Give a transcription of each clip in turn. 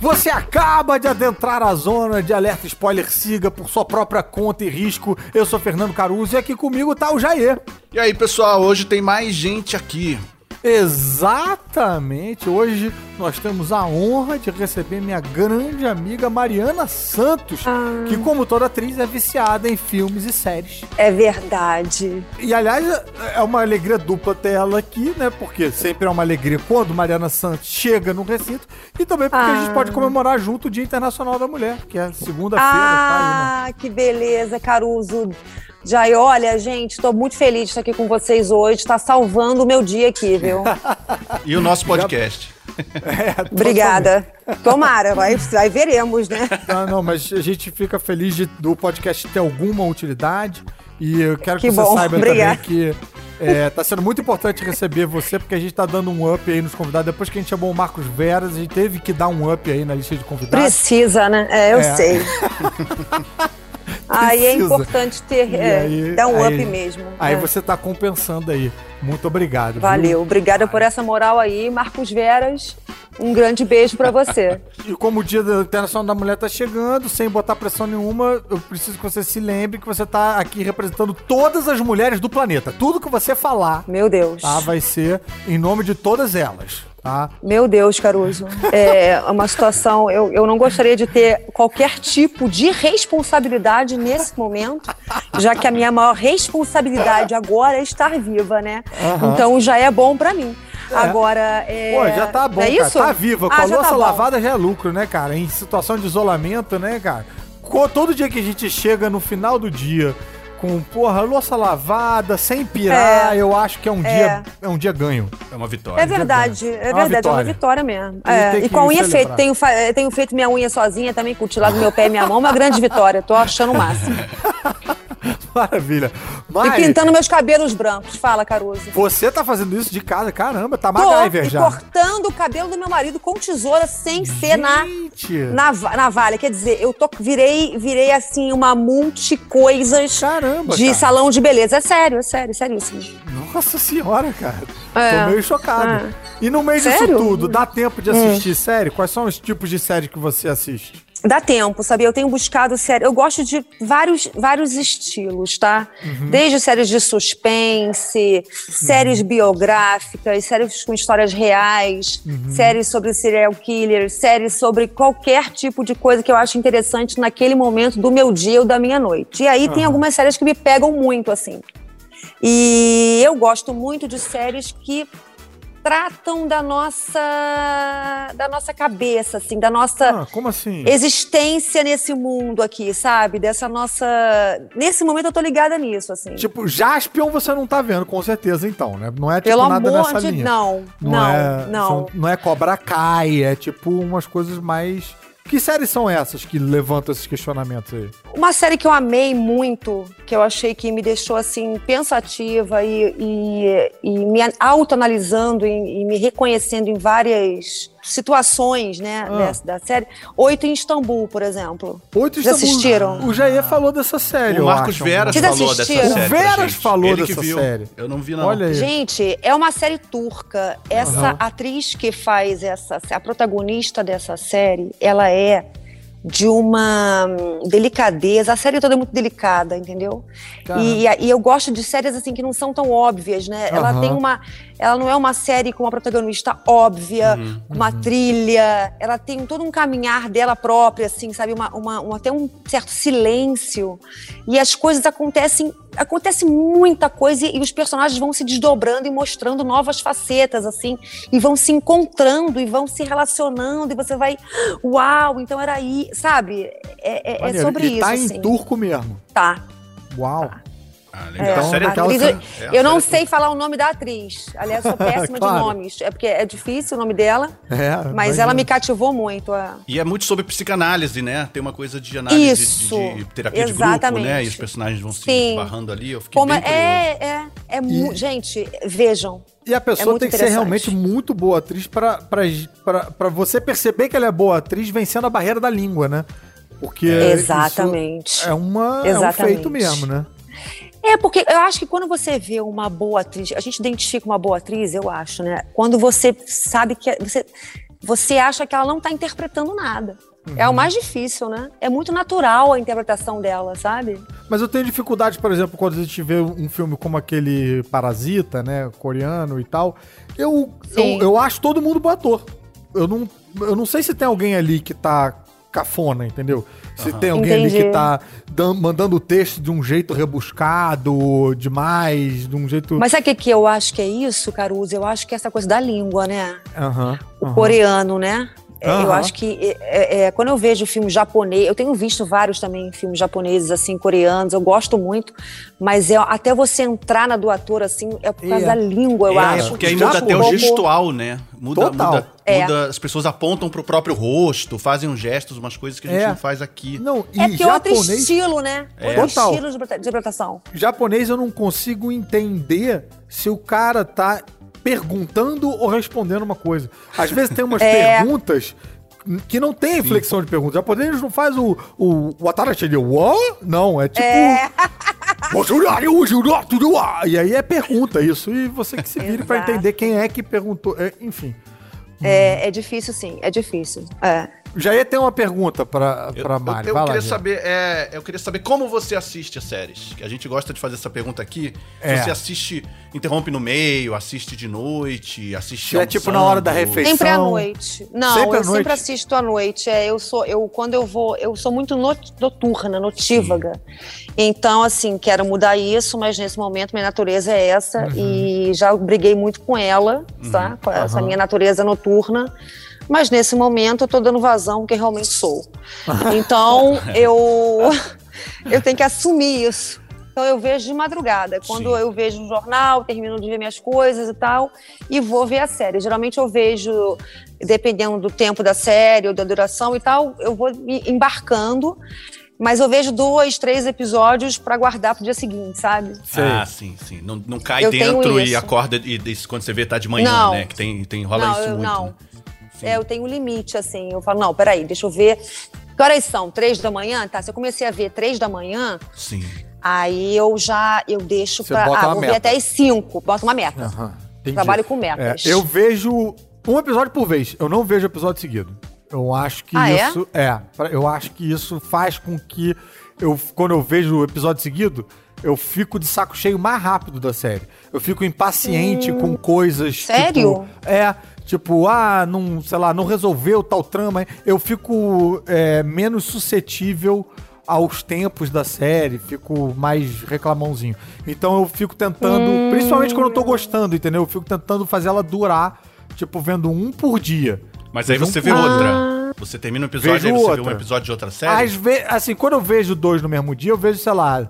Você acaba de adentrar a zona de alerta spoiler siga por sua própria conta e risco. Eu sou Fernando Caruso e aqui comigo tá o Jair. E aí, pessoal, hoje tem mais gente aqui. Exatamente. Hoje nós temos a honra de receber minha grande amiga Mariana Santos, Ah. que, como toda atriz, é viciada em filmes e séries. É verdade. E, aliás, é uma alegria dupla ter ela aqui, né? Porque sempre é uma alegria quando Mariana Santos chega no recinto. E também porque a gente Ah. pode comemorar junto o Dia Internacional da Mulher, que é segunda-feira, tá aí, né? Ah, que beleza, Caruso. Jai, olha, gente, tô muito feliz de estar aqui com vocês hoje. Tá salvando o meu dia aqui, viu? E o nosso podcast. É, Obrigada. Tomara, vai, vai veremos, né? Não, não, mas a gente fica feliz de, do podcast ter alguma utilidade. E eu quero que, Que você bom, saiba obrigada. também que é, tá sendo muito importante receber você, porque a gente tá dando um up aí nos convidados. Depois que a gente chamou o Marcos Veras, a gente teve que dar um up aí na lista de convidados. Precisa, né? É, eu É. sei. Aí é importante ter, é, aí- dar um aí- up mesmo. Aí É. você tá compensando aí. Muito obrigado. viu? Valeu, obrigada por essa moral aí, Marcos Veras. Um grande beijo pra você. E como o Dia da Internacional da Mulher tá chegando, sem botar pressão nenhuma, eu preciso que você se lembre que você tá aqui representando todas as mulheres do planeta. Tudo que você falar, Meu Deus. tá, vai ser em nome de todas elas, tá? Meu Deus, Caruso. É uma situação. Eu, eu não gostaria de ter qualquer tipo de responsabilidade nesse momento, já que a minha maior responsabilidade agora é estar viva, né? Aham. Então já é bom pra mim. Agora. É... Pô, já tá bom, é cara. isso? Tá viva. Com Ah, a já louça tá lavada já é lucro, né, cara? Em situação de isolamento, né, cara? Todo dia que a gente chega no final do dia com, porra, louça lavada, sem pirar, eu acho que é um, dia, é um dia ganho. É uma vitória. É verdade, é uma verdade, é uma vitória. vitória mesmo. Tem É, e com a unha feita, tenho, tenho feito minha unha sozinha também, cutilado meu pé e minha mão, uma grande vitória, tô achando o máximo. Maravilha. E Mas pintando meus cabelos brancos, fala, Caruso. você tá fazendo isso de casa, caramba, tá Tô, MacGyver e já. cortando o cabelo do meu marido com tesoura sem ser na, Gente, na, va- navalha. Quer dizer, eu tô, virei, virei assim, uma multi coisas caramba, de cara. salão de beleza. É sério, é sério, é seríssimo. Nossa senhora, cara. É. Tô meio chocado. É. E no meio disso Sério? tudo, dá tempo de assistir série? Quais são os tipos de série que você assiste? Dá tempo, sabia? Eu tenho buscado séries. Eu gosto de vários, vários estilos, tá? Uhum. Desde séries de suspense, séries biográficas, séries com histórias reais, Uhum. séries sobre serial killers, séries sobre qualquer tipo de coisa que eu acho interessante naquele momento do meu dia ou da minha noite. E aí tem algumas séries que me pegam muito, assim. E eu gosto muito de séries que tratam da nossa da nossa cabeça, assim, da nossa Ah, como assim? existência nesse mundo aqui, sabe? Dessa nossa. Nesse momento eu tô ligada nisso, assim. Tipo, Jaspion você não tá vendo, com certeza, então, né? Não é tipo Pelo nada amor nessa de. linha. Não, Não, não, é, não. são- não é Cobra Kai, é tipo umas coisas mais. Que séries são essas que levantam esses questionamentos aí? Uma série que eu amei muito, que eu achei que me deixou assim pensativa e, e, e me autoanalisando e, e me reconhecendo em várias situações, né, Ah. dessa, da série. Oito em Istambul, por exemplo. Oito Já Istambul- assistiram? O Jair falou dessa série. O Marcos acho. Veras Vocês falou dessa assistiram? série. O Veras falou Ele que dessa viu. série. Eu não vi, não. Olha aí. Gente, é uma série turca. Essa Aham. atriz que faz essa, a protagonista dessa série, ela é de uma hum, delicadeza. A série toda é muito delicada, entendeu? E, e eu gosto de séries assim que não são tão óbvias, né? Ela Aham. tem uma, ela não é uma série com uma protagonista óbvia, Uhum. com uma trilha. Ela tem todo um caminhar dela própria, assim, sabe? Uma, uma, um- até um certo silêncio. E as coisas acontecem, acontece muita coisa e os personagens vão se desdobrando e mostrando novas facetas, assim, e vão se encontrando e vão se relacionando e você vai, uau, então era aí, sabe? É, é- é sobre e isso, tá em assim. turco mesmo. Tá. Uau. Ah, É, legal. a série é aquela turca, série- né? É, a eu não é sei falar o nome da atriz. Aliás, sou péssima Claro. de nomes. É porque é difícil o nome dela, É, mas imagina. ela me cativou muito. é. E é muito sobre psicanálise, né? Tem uma coisa de análise de- Isso, de, terapia de grupo, exatamente. né? E os personagens vão se Sim. barrando ali. Eu fiquei Como bem é, é, é, é E- Gente, vejam. E a pessoa muito tem que ser realmente muito boa atriz pra você perceber que ela é boa atriz vencendo a barreira da língua, né? Porque Exatamente. é, uma, é um Exatamente. feito mesmo, né? É, porque eu acho que quando você vê uma boa atriz, a gente identifica uma boa atriz, eu acho, né? Quando você sabe que é- você você acha que ela não está interpretando nada. Uhum. É o uhum. mais difícil, né? É muito natural a interpretação dela, sabe? Mas eu tenho dificuldade, por exemplo, quando a gente vê um filme como aquele Parasita, né? Coreano e tal. Eu, eu, eu, acho todo mundo bom ator. Eu não, eu não sei se tem alguém ali que tá cafona, entendeu? Se uhum. tem alguém Entendi. ali que tá dando, mandando o texto de um jeito rebuscado demais, de um jeito. Mas sabe o que, que eu acho que é isso, Caruso? Eu acho que é essa coisa da língua, né? Uhum. O coreano, né? Uhum. Eu acho que é, é, é, quando eu vejo filme japonês, eu tenho visto vários também filmes japoneses, assim, coreanos, eu gosto muito, mas é, até você entrar na do ator, assim, é por causa é. da língua, eu acho. Porque aí muda até o gestual, né? Muda, Total. muda, é. muda, as pessoas apontam pro próprio rosto, fazem uns gestos, umas coisas que a gente não faz aqui. Não, e é porque japonês... outro estilo, né? Outro Total. estilo de interpretação. Japonês eu não consigo entender se o cara tá perguntando ou respondendo uma coisa. Às vezes tem umas é. perguntas que não tem inflexão de pergunta. O japonês não faz o, o, o Atarashi de what? Não, é tipo. É. e aí é pergunta isso. E você que se vire para entender quem é que perguntou. É, enfim. É, é difícil, sim. É difícil. É. Já ia ter uma pergunta pra, pra Mari. Eu, eu, eu queria saber, é, eu queria saber como você assiste as séries. Que a gente gosta de fazer essa pergunta aqui. É. Você assiste, interrompe no meio, assiste de noite, assiste É tipo na hora da refeição. Sempre à noite. Não, sempre eu sempre assisto à noite. É, eu sou, eu quando eu vou, eu sou muito noturna, notívaga. Sim. Então, assim, quero mudar isso, mas nesse momento minha natureza é essa uhum. e já briguei muito com ela, uhum. tá? Com essa uhum. minha natureza noturna mas nesse momento eu tô dando vazão que realmente sou. Então eu eu tenho que assumir isso. Então eu vejo de madrugada, quando Sim. eu vejo o jornal, termino de ver minhas coisas e tal, e vou ver a série. Geralmente eu vejo, dependendo do tempo da série ou da duração e tal, eu vou me embarcando. Mas eu vejo dois, três episódios para guardar pro dia seguinte, sabe? Ah, sim, sim. Não, não cai eu dentro e acorda e, e, quando você vê tá de manhã, não. né? Que tem, tem rola não, isso eu, muito. Não. Né? É, eu tenho um limite, assim. Eu falo, não, peraí, deixa eu ver. Que horas são? Três da manhã? Tá, se eu comecei a ver três da manhã. Sim. Aí eu já eu deixo Você pra. Ah, vou meta. ver até as cinco. Bota uma meta. Uhum, Trabalho com metas. É, eu vejo um episódio por vez. Eu não vejo episódio seguido. Eu acho que ah, é? isso. É? é? Eu acho que isso faz com que eu, quando eu vejo o episódio seguido, eu fico de saco cheio mais rápido da série. Eu fico impaciente hum, com coisas. Sério? Tipo, é. Tipo, ah, não, sei lá, não resolveu tal trama. Eu fico é, menos suscetível aos tempos da série, fico mais reclamãozinho. Então eu fico tentando, hum. principalmente quando eu tô gostando, entendeu? Eu fico tentando fazer ela durar, tipo, vendo um por dia. Mas aí você vê outra. Você termina um episódio e você outra. vê um episódio de outra série? Às vezes, assim, quando eu vejo dois no mesmo dia, eu vejo, sei lá,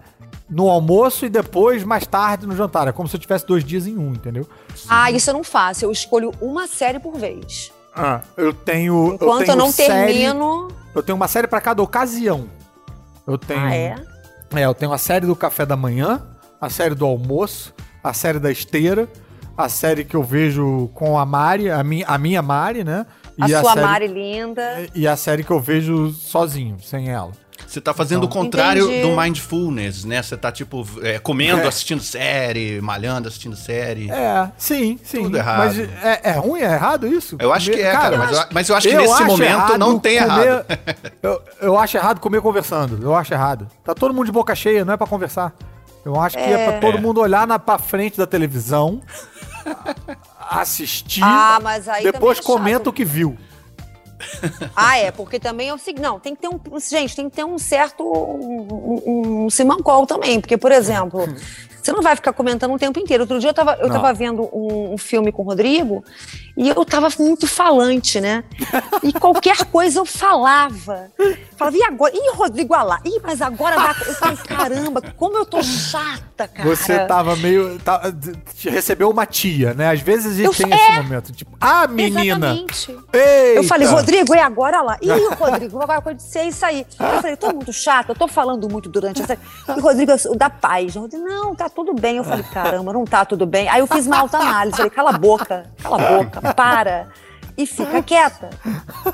no almoço e depois, mais tarde, no jantar. É como se eu tivesse dois dias em um, entendeu? Ah, isso eu não faço. Eu escolho uma série por vez. Ah, eu tenho. Enquanto eu, tenho eu não série, termino. Eu tenho uma série para cada ocasião. Eu tenho. Ah, é? É, eu tenho a série do café da manhã, a série do almoço, a série da esteira, a série que eu vejo com a Mari, a minha, a minha Mari, né? E a, a sua série, Mari linda. E a série que eu vejo sozinho, sem ela. Você tá fazendo então, o contrário entendi. do mindfulness, né? Você tá, tipo, é, comendo, é. assistindo série, malhando, assistindo série. É, sim, sim. Tudo errado. Mas é, é ruim, é errado isso? Eu acho que é, cara, cara mas, eu, mas, eu, acho que nesse momento não tem comer, errado. eu, eu acho errado comer conversando. Eu acho errado. Tá todo mundo de boca cheia, não é para conversar. Eu acho que é, é pra todo mundo olhar na, pra frente da televisão, assistir, ah, depois comenta o que viu. ah, é, porque também é o seguinte, não, tem que ter um, gente, tem que ter um certo, um, um, um simancol também, porque, por exemplo, você não vai ficar comentando o tempo inteiro. Outro dia eu tava, eu tava vendo um, um, filme com o Rodrigo e eu tava muito falante, né? E qualquer coisa eu falava. Falava, e agora? Ih, Rodrigo, olha lá. Ih, mas agora vai. Eu falei, caramba, como eu tô chata, cara. Você tava meio. Tá, recebeu uma tia, né? Às vezes a gente eu, tem é, esse momento. Tipo, ah, menina. Exatamente. Eita. Eu falei, Rodrigo, e agora lá? Ih, Rodrigo, vai acontecer isso aí. Eu falei, tô muito chata, eu tô falando muito durante essa. E Rodrigo, da paz. Rodrigo, não, tá tudo bem. Eu falei, caramba, não tá tudo bem. Aí eu fiz uma alta análise. Falei, cala a boca, cala a boca, para e fica quieta.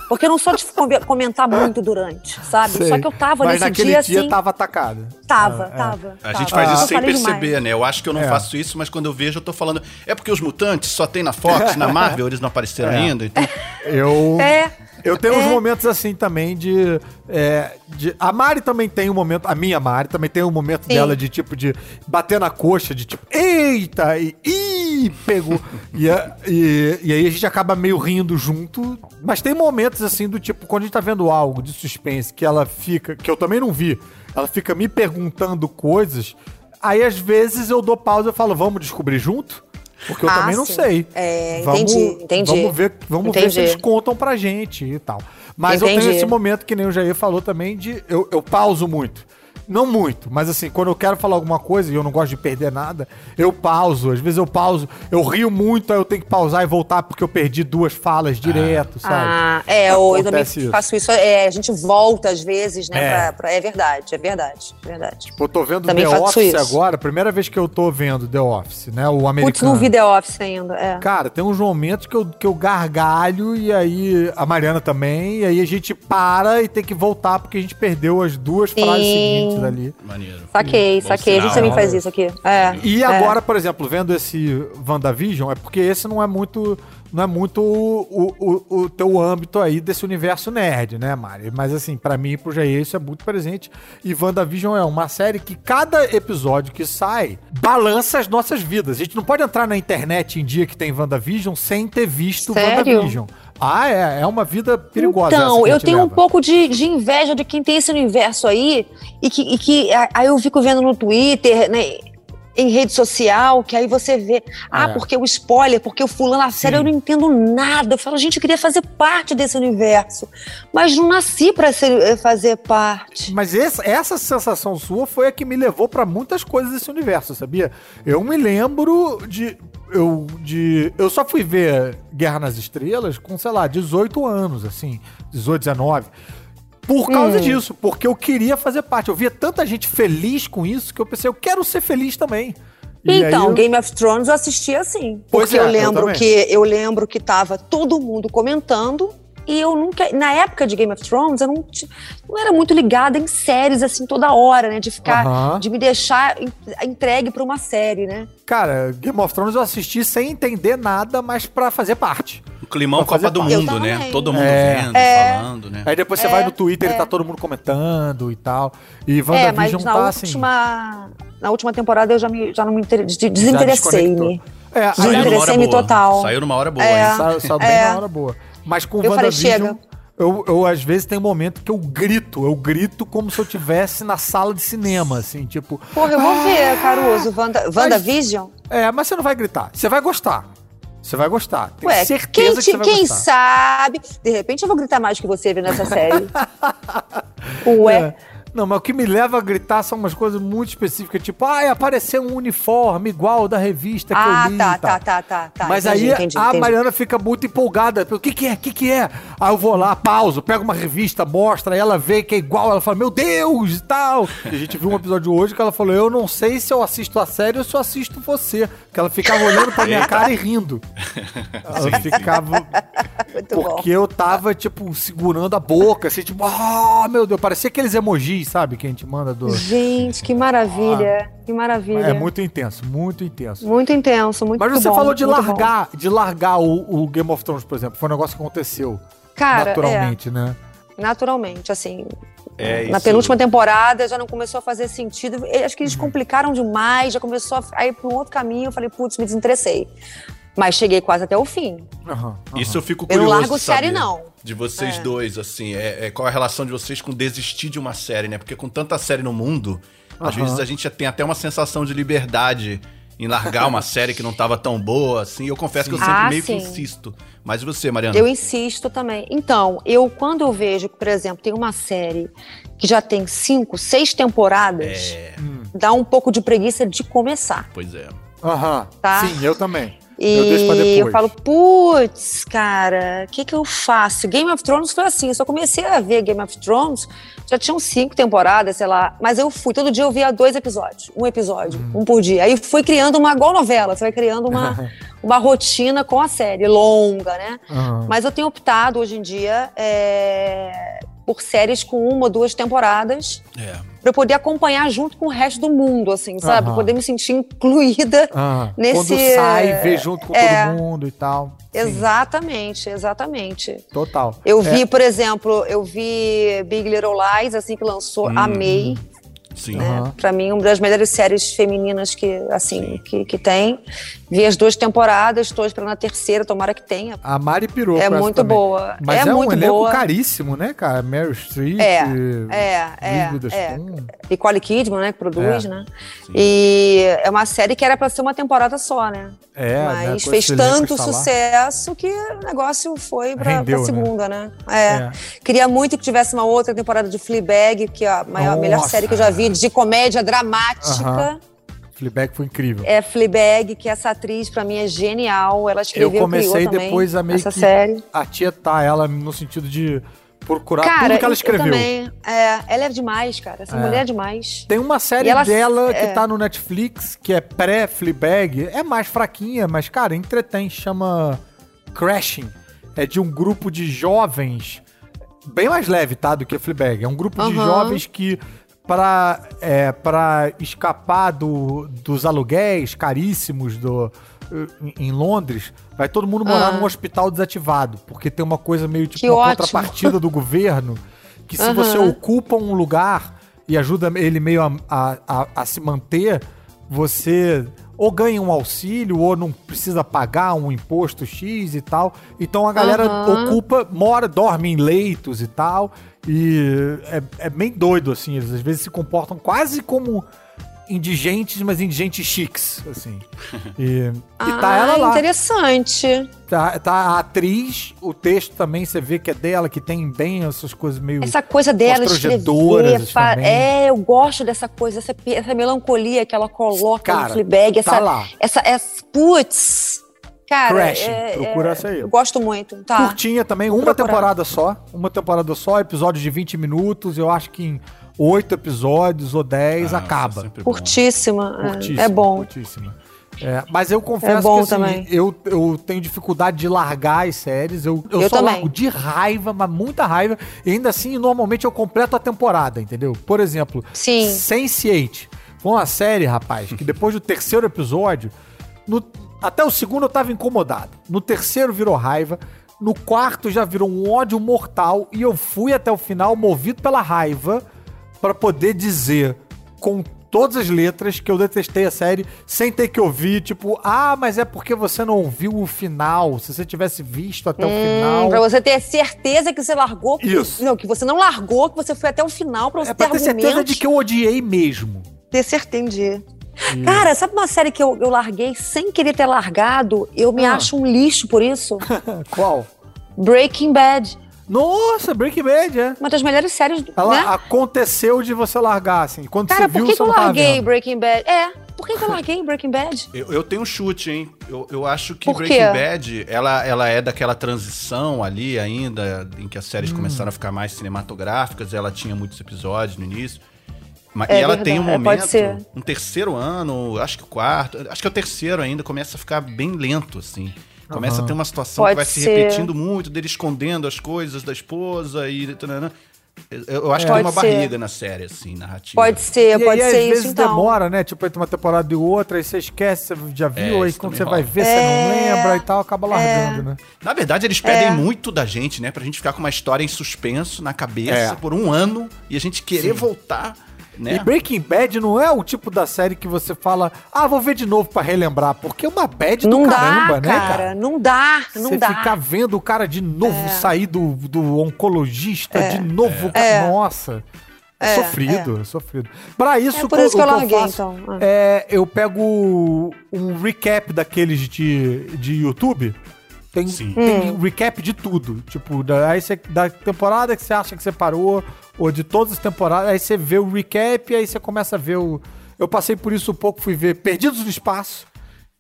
Porque eu não sou de comentar muito durante, sabe? Sei. Só que eu tava Mas nesse dia, dia assim, tava atacado. Tava, ah, tava. É. A gente faz isso sem perceber, demais. né? Eu acho que eu não é. faço isso, mas quando eu vejo, eu tô falando. É porque os mutantes só tem na Fox, na Marvel, eles não apareceram é. ainda. Então, Eu. É. Eu tenho é. uns momentos assim também de, é, de, A Mari também tem um momento. A minha Mari também tem um momento Sim. dela de tipo de bater na coxa, de tipo, eita! E, ih, pegou. e, e, e aí a gente acaba meio rindo junto. Mas tem momentos assim do tipo, quando a gente tá vendo algo de suspense que ela fica. Que eu também não vi. Ela fica me perguntando coisas. Aí às vezes eu dou pausa e falo, vamos descobrir junto? Porque eu ah, também não sim. sei. É, vamos, entendi, entendi. Vamos ver, vamos entendi. ver se eles contam pra gente e tal. Mas entendi. eu tenho esse momento que nem o Jair falou também de eu, eu pauso muito. Não muito, mas assim, quando eu quero falar alguma coisa e eu não gosto de perder nada, eu pauso. Às vezes eu pauso, eu rio muito, aí eu tenho que pausar e voltar porque eu perdi duas falas direto, ah. sabe? Ah, é, eu, eu também isso. faço isso. É, a gente volta às vezes, né? É. Pra, pra, é verdade, é verdade, é verdade. Tipo, eu tô vendo também The Office isso. agora, primeira vez que eu tô vendo The Office, né? O americano. Putz, não vi The Office ainda, é. Cara, tem uns momentos que eu, que eu gargalho e aí a Mariana também, e aí a gente para e tem que voltar porque a gente perdeu as duas Sim. frases seguintes ali. Maneiro. Saquei, Bom saquei. Sinal. A gente também faz isso aqui. É, e é. agora, por exemplo, vendo esse WandaVision, é porque esse não é muito não é muito o, o, o, teu âmbito aí desse universo nerd, né, Mari? Mas assim, para mim e pro Jair isso é muito presente. E WandaVision é uma série que cada episódio que sai balança as nossas vidas. A gente não pode entrar na internet em dia que tem WandaVision sem ter visto Sério? WandaVision. Ah, é. É uma vida perigosa. Então, eu tenho leva. um pouco de, de, inveja de quem tem esse universo aí e que, e que aí eu fico vendo no Twitter, né? em rede social, que aí você vê, ah, é. porque o spoiler, porque o fulano, a série eu não entendo nada. Eu falo, gente, eu queria fazer parte desse universo, mas não nasci para eh, fazer parte. Mas essa, essa sensação sua foi a que me levou para muitas coisas desse universo, sabia? Eu me lembro de eu, de, eu só fui ver Guerra nas Estrelas com, sei lá, 18 anos, assim, 18, 19. Por causa hum. disso, porque eu queria fazer parte. Eu via tanta gente feliz com isso que eu pensei, eu quero ser feliz também. E então, eu... Game of Thrones eu assisti assim. Pois porque é, eu lembro eu que eu lembro que tava todo mundo comentando e eu nunca. Na época de Game of Thrones, eu não, não era muito ligada em séries assim toda hora, né? De ficar. De me deixar entregue pra uma série, né? Cara, Game of Thrones eu assisti sem entender nada, mas pra fazer parte. O climão Copa do Mundo, né? Todo mundo é. vendo, é. falando, né? Aí depois você é. vai no Twitter e tá é. todo mundo comentando e tal. E WandaVision é, mas na tá assim. última, assim. Na última temporada eu já, me, já não me desinteressei-me. É, desinteressei-me total. Saiu numa hora boa, é, hein? Saiu, saiu bem é. na hora boa. Mas com o WandaVision, eu, eu às vezes tem um momento que eu grito, eu grito como se eu estivesse na sala de cinema, assim, tipo. Porra, eu vou ah! ver, Caruso, Wanda, WandaVision. É, mas você não vai gritar, você vai gostar. Você vai gostar. Tenho Ué, certeza quem, que você vai quem gostar. sabe? De repente eu vou gritar mais que você vendo essa série. Ué. É. Não, mas o que me leva a gritar são umas coisas muito específicas, tipo, ah, apareceu um uniforme igual da revista que ah, eu li. Ah, tá, tá, tá, tá. Mas entendi, aí entendi, a entendi. Mariana fica muito empolgada. O que, que é? O que, que é? Aí eu vou lá, pauso, pego uma revista, mostra, ela vê que é igual, ela fala, meu Deus, e tal. E a gente viu um episódio hoje que ela falou: Eu não sei se eu assisto a série ou se eu assisto você. Que ela ficava olhando pra minha cara e rindo. Ela ficava. Muito porque bom. eu tava, tipo, segurando a boca, assim, tipo, ah, oh, meu Deus, parecia aqueles emojis sabe? Que a gente manda do. Gente, que maravilha. Ah, que maravilha. É muito intenso, muito intenso. Muito intenso, muito Mas você bom, falou de largar, bom. de largar o, o, Game of Thrones, por exemplo. Foi um negócio que aconteceu. Cara, naturalmente, é. né? Naturalmente, assim. É na penúltima temporada já não começou a fazer sentido. Acho que eles uhum. complicaram demais, já começou a ir para um outro caminho. Eu falei, putz, me desinteressei. Mas cheguei quase até o fim. Uhum, uhum. Isso eu fico curioso. Eu não largo série, não. De vocês é. dois, assim, é, é, qual a relação de vocês com desistir de uma série, né? Porque com tanta série no mundo, uhum. às vezes a gente tem até uma sensação de liberdade em largar uma série que não estava tão boa, assim. Eu confesso sim. que eu sempre ah, meio sim. que insisto. Mas você, Mariana? Eu insisto também. Então, eu quando eu vejo que, por exemplo, tem uma série que já tem cinco, seis temporadas, é... dá um pouco de preguiça de começar. Pois é. Aham. Tá? Sim, eu também. E eu, eu falo, putz, cara, o que, que eu faço? Game of Thrones foi assim, eu só comecei a ver Game of Thrones, já tinham cinco temporadas, sei lá, mas eu fui, todo dia eu via dois episódios, um episódio, hum. um por dia. Aí fui criando uma, igual novela, você vai criando uma, uma rotina com a série, longa, né? Uhum. Mas eu tenho optado hoje em dia é, por séries com uma ou duas temporadas. É. Pra eu poder acompanhar junto com o resto do mundo, assim, sabe? Poder me sentir incluída Ah, nesse. Quando sai, vê junto com é. todo mundo e tal. Sim, Exatamente, exatamente. total. Eu É, vi, por exemplo, eu vi Big Little Lies, assim que lançou, Hum. amei. Sim. Né? Aham. Pra mim, uma das melhores séries femininas que, assim, que, que tem. Vi as duas temporadas, estou esperando a terceira, tomara que tenha. A Mari pirou É muito também. boa. Mas é, é, um muito elenco boa. caríssimo, né, cara? Meryl Streep, É, é, é, Witherspoon. Nicole Kidman, né, que produz, É. né? E é uma série que era pra ser uma temporada só, né? É, né, Mas com fez tanto sucesso que o negócio foi pra, Rendeu, pra né? segunda, né? É. É. Queria muito que tivesse uma outra temporada de Fleabag, que é a maior, melhor série que eu já vi de comédia dramática. Aham. Fleabag foi incrível. É Fleabag, que essa atriz pra mim é genial. Ela Eu escreveu comecei criou também depois a meio essa que série. a tietar ela no sentido de procurar Cara, tudo que ela eu- escreveu. Eu também. É, ela é demais, cara. Essa É. mulher é demais. Tem uma série ela- dela que é. tá no Netflix, que é pré-Fleabag. É mais fraquinha, mas, cara, entretém. Chama Crashing. É de um grupo de jovens, bem mais leve, tá, do que Fleabag. É um grupo de Aham. jovens que, pra, é, pra escapar do, dos aluguéis caríssimos do, em Londres, vai todo mundo morar Ah. num hospital desativado. Porque tem uma coisa meio tipo Que uma ótimo. contrapartida do governo que se Aham. você ocupa um lugar e ajuda ele meio a, a, a- a se manter, você ou ganha um auxílio ou não precisa pagar um imposto X e tal. Então a galera Aham. ocupa, mora, dorme em leitos e tal. E é, é bem doido, assim. Eles às vezes se comportam quase como indigentes, mas indigentes chiques, assim. E, e tá ah, ela lá. interessante. Tá, tá a atriz, o texto também você vê que é dela, que tem bem essas coisas meio. Essa coisa dela escrever, fa- é, eu gosto dessa coisa, essa, essa melancolia que ela coloca Cara, no Fleabag, essa, tá lá. essa, essa putz, cara, Crashing, é- procura é- essa aí. Eu gosto muito, tá? Curtinha também, uma procurar. temporada só. Uma temporada só, episódios de 20 minutos. Eu acho que em oito episódios ou 10 Ah, acaba. bom. Curtíssima, é- Curtíssima, é bom. Curtíssima. É, mas eu confesso É bom que assim, também. eu, eu tenho dificuldade de largar as séries. Eu, eu, Eu só também. largo de raiva, mas muita raiva. E ainda assim, normalmente eu completo a temporada, entendeu? Por exemplo, Sim. Sense8. Foi uma série, rapaz, que depois do terceiro episódio, no- até o segundo eu tava incomodado. No terceiro virou raiva. No quarto já virou um ódio mortal. E eu fui até o final movido pela raiva pra poder dizer com todas as letras que eu detestei a série sem ter que ouvir, tipo, ah, mas é porque você não ouviu o final. Se você tivesse visto até o final. Hum, Pra você ter certeza que você largou. Isso. Não, que você não largou, que você foi até o final pra você É ter pra ter certeza argumentos. de que eu odiei mesmo. Ter certeza, entendi. Cara, sabe uma série que eu, eu larguei sem querer ter largado? Eu me Ah. acho um lixo por isso. Qual? Breaking Bad. Nossa, Breaking Bad, é. Uma das melhores séries, Ela né? aconteceu de você largar, assim. Quando Cara, você viu, por que, que eu larguei vendo. Breaking Bad? É, por que, que eu larguei Breaking Bad? Eu, eu tenho um chute, hein? Eu, eu acho que Por quê? Breaking Bad, ela, ela é daquela transição ali ainda, em que as séries Hum. começaram a ficar mais cinematográficas, ela tinha muitos episódios no início. Mas, É e ela verdade, tem um é, pode momento, ser. um terceiro ano, acho que o quarto, acho que é o terceiro ainda, começa a ficar bem lento, assim. Começa Aham. a ter uma situação Pode que vai se ser. repetindo muito, dele escondendo as coisas da esposa e... tanana. Eu, acho que Pode tem uma ser. barriga na série, assim, narrativa. Pode ser, E pode aí, ser às isso vezes então. demora, né? Tipo, entre uma temporada e outra, aí você esquece, você já viu, É, aí quando você rola. vai ver, você não lembra e tal, acaba largando, né? Na verdade, eles pedem É. muito da gente, né? Pra gente ficar com uma história em suspenso na cabeça É. por um ano e a gente querer voltar, né? E Breaking Bad não é o tipo da série que você fala, ah, vou ver de novo pra relembrar, porque é uma bad Não do dá, caramba, né, cara, cara? não dá, não Você dá. ficar vendo o cara de novo sair do, do oncologista, de novo, cara, É. nossa. É, É, sofrido, é. sofrido. Pra isso, É por isso que eu larguei, faço então. Ah. é, eu pego um recap daqueles de, de YouTube. Tem, Sim. tem Hum. recap de tudo. Tipo, da, aí você, da temporada que você acha que você parou, ou de todas as temporadas, aí você vê o recap e aí você começa a ver o. Eu passei por isso um pouco, fui ver Perdidos no Espaço.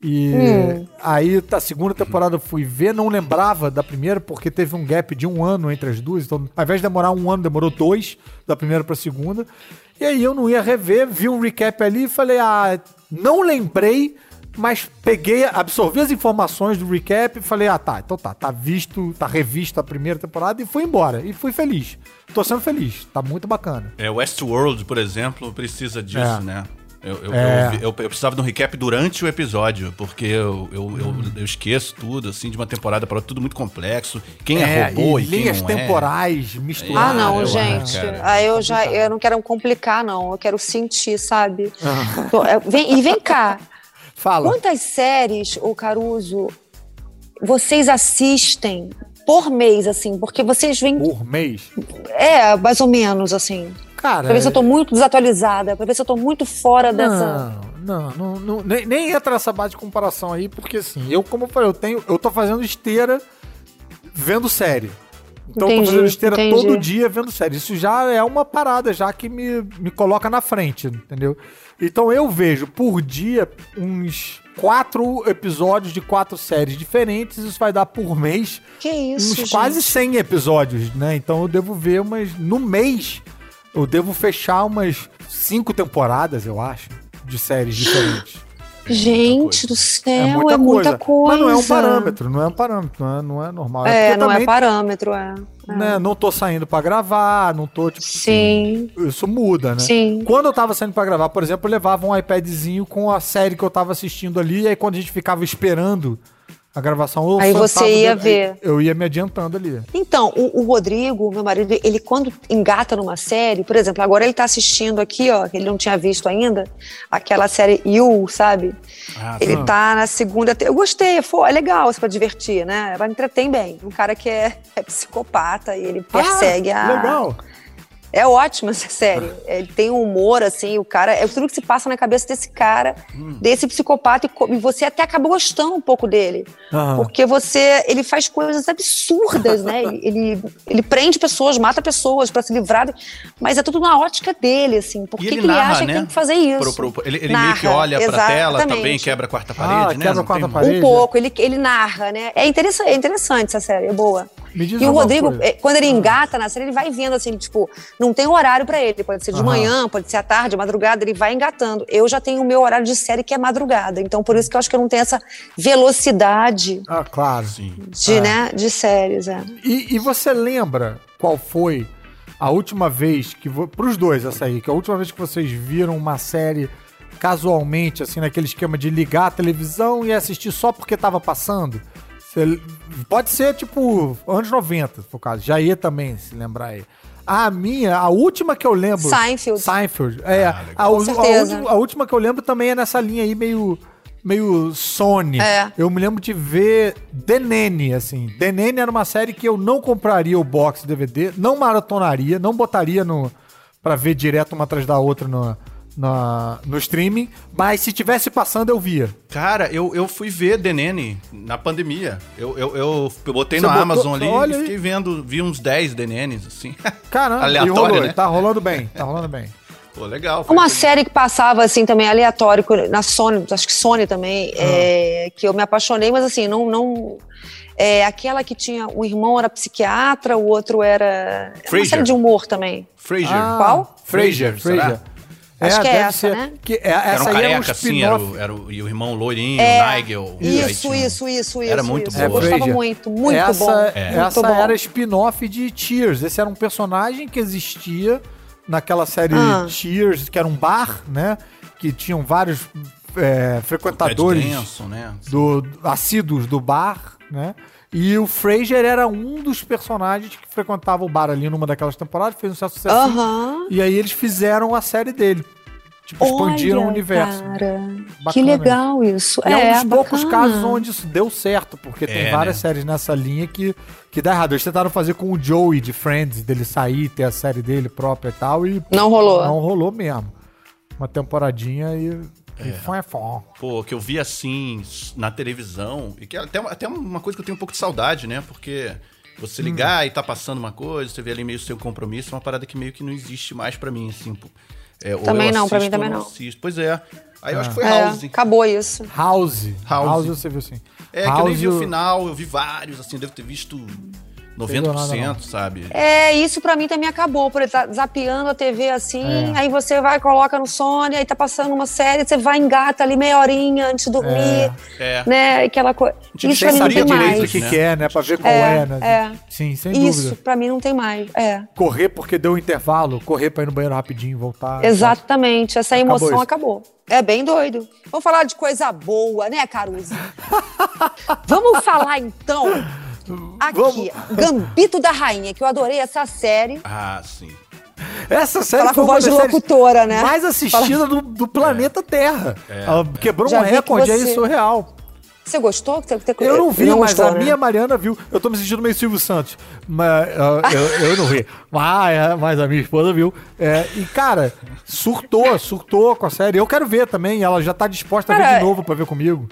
E Hum. aí, a segunda temporada eu fui ver, não lembrava da primeira, porque teve um gap de um ano entre as duas. Então, ao invés de demorar um ano, demorou dois, da primeira pra segunda. E aí eu não ia rever, vi um recap ali e falei, ah, não lembrei mas peguei, absorvi as informações do recap e falei, ah, tá, então tá, tá visto, tá revisto a primeira temporada e fui embora. E fui feliz. Tô sendo feliz, tá muito bacana. É, Westworld, por exemplo, precisa disso, É. né? Eu, eu, É. eu, eu- eu precisava de um recap durante o episódio, porque eu, eu, eu, eu esqueço tudo, assim, de uma temporada para outra, tudo muito complexo. Quem é, robô e e, quem linhas não é. temporais Ah, misturadas. não, eu gente. Aí eu já eu não quero complicar, não. Eu quero sentir, sabe? Ah. Tô- é, vem- e vem cá. Fala. Quantas séries, o Caruso, vocês assistem por mês, assim? Porque vocês vêm. Por mês. É, mais ou menos, assim. Cara. Pra ver se eu tô muito desatualizada, pra ver se eu tô muito fora dessa. Não, não, não, não- nem, nem entra nessa base de comparação aí, porque assim, eu, como eu falei, eu tenho. Eu tô fazendo esteira vendo série. Então eu Entendi, tô fazendo esteira entendi. todo dia vendo série. Isso já é uma parada, já que me, me coloca na frente, entendeu? Então eu vejo por dia uns quatro episódios de quatro séries diferentes. Isso vai dar por mês Que isso, uns gente? quase 100 episódios, né? Então eu devo ver umas. No mês, eu devo fechar umas cinco temporadas, eu acho, de séries diferentes. Gente do É céu, muita, é muita coisa. Mas não é um parâmetro, não é um parâmetro, não é, não é normal. É, porque não é também, parâmetro, é. é. né, não tô saindo pra gravar, não tô, tipo. Sim, Isso muda, né? sim. Quando eu tava saindo pra gravar, por exemplo, eu levava um iPadzinho com a série que eu tava assistindo ali, e aí quando a gente ficava esperando a gravação, eu Aí você ia ver. Eu ia me adiantando ali. Então, o, o Rodrigo, meu marido, ele quando engata numa série, por exemplo, agora ele tá assistindo aqui, ó, que ele não tinha visto ainda, aquela série You, sabe? Ah, Ele sim. tá na segunda. Eu gostei, foi, é legal isso pra divertir, né? Ela entretém bem. Um cara que é, é psicopata e ele persegue Ah, a. Legal. É ótima essa série. Ele tem um humor, assim, o cara. É tudo que se passa na cabeça desse cara, Hum. desse psicopata, e, você até acaba gostando um pouco dele. Aham. Porque você. Ele faz coisas absurdas, né? Ele, ele, prende pessoas, mata pessoas pra se livrar. Mas é tudo na ótica dele, assim. Por E que, ele que ele narra, acha que né? tem que fazer isso? Pro- pro- ele ele Narra, meio que olha pra tela também, quebra a quarta Ah, parede, né? quebra a quarta tem- parede. Um pouco, ele, ele narra, né? É interessante, é interessante essa série, é boa. E o Rodrigo, coisa. eh, quando ele engata na série, ele vai vendo assim, tipo, não tem horário pra ele. Pode ser de Aham. manhã, pode ser à tarde, madrugada, ele vai engatando. Eu já tenho o meu horário de série que é madrugada. Então, por isso que eu acho que eu não tenho essa velocidade Ah, claro. Sim. de, Ah. né, de séries, é. E, e você lembra qual foi a última vez que. vo- Pros dois, essa aí, que a última vez que vocês viram uma série casualmente, assim, naquele esquema de ligar a televisão e assistir só porque tava passando? Você- pode ser tipo anos 90, se for o caso. Já ia também, se lembrar aí. A minha, a última que eu lembro. Seinfeld. Seinfeld. É, Ah, a, a última, a última que eu lembro também é nessa linha aí meio. Meio Sony. É. Eu me lembro de ver The Nanny, assim. The Nanny era uma série que eu não compraria o box DVD, não maratonaria, não botaria no para ver direto uma atrás da outra no, na- no streaming, mas se tivesse passando eu via. Cara, eu, eu fui ver Nanny na pandemia. Eu, eu, eu, eu botei Você no botou- Amazon ali olha e aí. fiquei vendo, vi uns 10 The Nannies, assim. Caramba, Aleatório, rolou, né? tá rolando bem, tá rolando bem. Pô, legal. Uma série que passava assim também aleatório na Sony, acho que Sony também, Ah. é, que eu me apaixonei, mas assim, não não é aquela que tinha um irmão era psiquiatra, o outro era é uma Frasier. série de humor também. Frasier. Ah, Qual? Frasier, Frasier, Frasier. Acho que é essa, né? Que é, Era essa um aí é um careca, assim, era spin-off. o, era o, e o irmão loirinho, É, o Nigel. e aí Isso, isso, isso, isso. Era muito isso. boa. Eu gostava muito, muito essa, bom. É. Muito Essa bom. era spin-off de Cheers. Esse era um personagem que existia naquela série Ah. Cheers, que era um bar, né? Que tinham vários é, frequentadores Danson, né? do, assíduos do bar, né? E o Fraser era um dos personagens que frequentava o bar ali numa daquelas temporadas, fez um certo sucesso. Aham. E aí eles fizeram a série dele. Tipo, expandiram Olha, o universo. Cara, Bacana que legal isso. E é, é, um dos poucos bacana. casos onde isso deu certo, porque tem É, várias né? séries nessa linha que, que dá errado. Eles tentaram fazer com o Joey de Friends, dele sair, ter a série dele própria e tal, e Não rolou. não rolou mesmo. Uma temporadinha e, É. e foi fó. Pô, que eu vi assim na televisão, e que é até, até uma coisa que eu tenho um pouco de saudade, né? Porque você ligar e tá passando uma coisa, você vê ali meio seu compromisso, é uma parada que meio que não existe mais pra mim, assim. pô. É, ou Também eu não, pra mim assisto também ou não. assisto. Pois é. Aí eu acho que foi É, House. acabou isso. House. House. House você viu assim. É, que eu nem vi o House- final, eu vi vários, assim, devo ter visto 90%, sabe? É, isso pra mim também acabou, por estar tá zapeando a TV assim, é. aí você vai, coloca no Sony, aí tá passando uma série, você vai engata ali meia horinha antes de dormir, é. né, aquela coisa. Isso pra mim não tem mais. o que né? quer, né, pra ver qual é, é, né? É. Sim, sem dúvida. Isso pra mim não tem mais, é. Correr porque deu um intervalo, correr pra ir no banheiro rapidinho e voltar. Exatamente, essa emoção acabou. acabou. É bem doido. Vamos falar de coisa boa, né, Caruso? Vamos falar então Aqui, Vamos. Gambito da Rainha, que eu adorei essa série. Ah, sim. Essa série Fala foi com voz de locutora, né? mais assistida Fala... do, do, planeta Terra. É. Ela quebrou Já um recorde aí surreal. Você gostou? Você, você, eu não vi, não mas gostou, a né? minha Mariana viu. Eu tô me sentindo meio Silvio Santos. Mas eu, eu, eu não vi. Mas, mas a minha esposa viu. É, e, cara, surtou, surtou com a série. Eu quero ver também. Ela já tá disposta cara, a ver de novo pra ver comigo.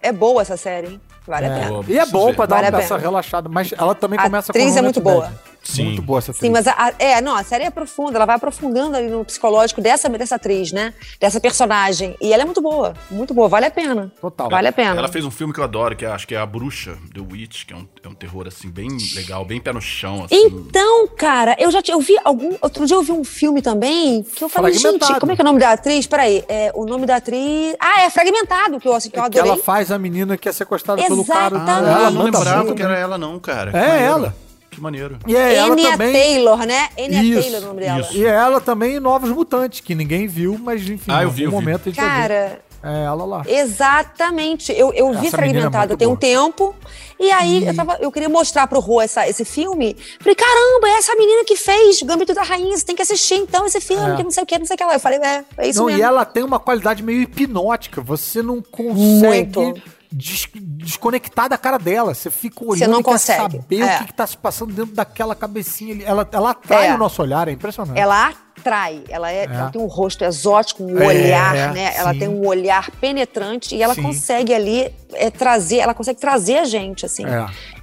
É boa essa série, hein? Vale é. a pena. E é bom pra dar vale uma essa relaxada, mas ela também a começa com. A atriz é muito boa. Sim. Muito boa essa atriz. Sim, mas a, é, não, a série é profunda, ela vai aprofundando ali no psicológico dessa, dessa atriz, né? Dessa personagem. E ela é muito boa, muito boa, vale a pena. Total. Vale a pena. Ela fez um filme que eu adoro, que é, acho que é A Bruxa, The Witch, que é um, é um terror, assim, bem legal, bem pé no chão, assim. Então, cara, eu já eu vi algum. Outro dia eu vi um filme também que eu falei, gente, como é que é o nome da atriz? Peraí, é, o nome da atriz. Ah, é Fragmentado, que eu, assim, que eu é adorei. Que ela faz a menina que é sequestrada pelo cara. Ah, ela não lembrava que era ela, não, cara. É ela. Que maneiro. E é ela Enya também... Taylor, né? Enya isso, Taylor o nome dela. Isso. E é ela também em Novos Mutantes, que ninguém viu, mas enfim, ah, eu vi, em algum momento vi. a gente Cara, é ela lá. Exatamente. Eu, eu vi é fragmentado tem um tempo. E aí e... Eu, tava, eu queria mostrar pro Rô essa, esse filme. Falei, caramba, é essa menina que fez Gambito da Rainha. Você tem que assistir então esse filme, é. que não sei o que, não sei o que lá. Eu falei, é, é isso não, mesmo. E ela tem uma qualidade meio hipnótica. Você não consegue. Muito des desconectar da cara dela. Você fica olhando Você não consegue. saber é. o que, está se passando dentro daquela cabecinha ali. Ela, ela atrai é. o nosso olhar, é impressionante. Ela atrai. Ela, é, é. ela tem um rosto exótico, um é, olhar, né? Sim. Ela tem um olhar penetrante e ela sim. consegue ali é, trazer, ela consegue trazer a gente, assim.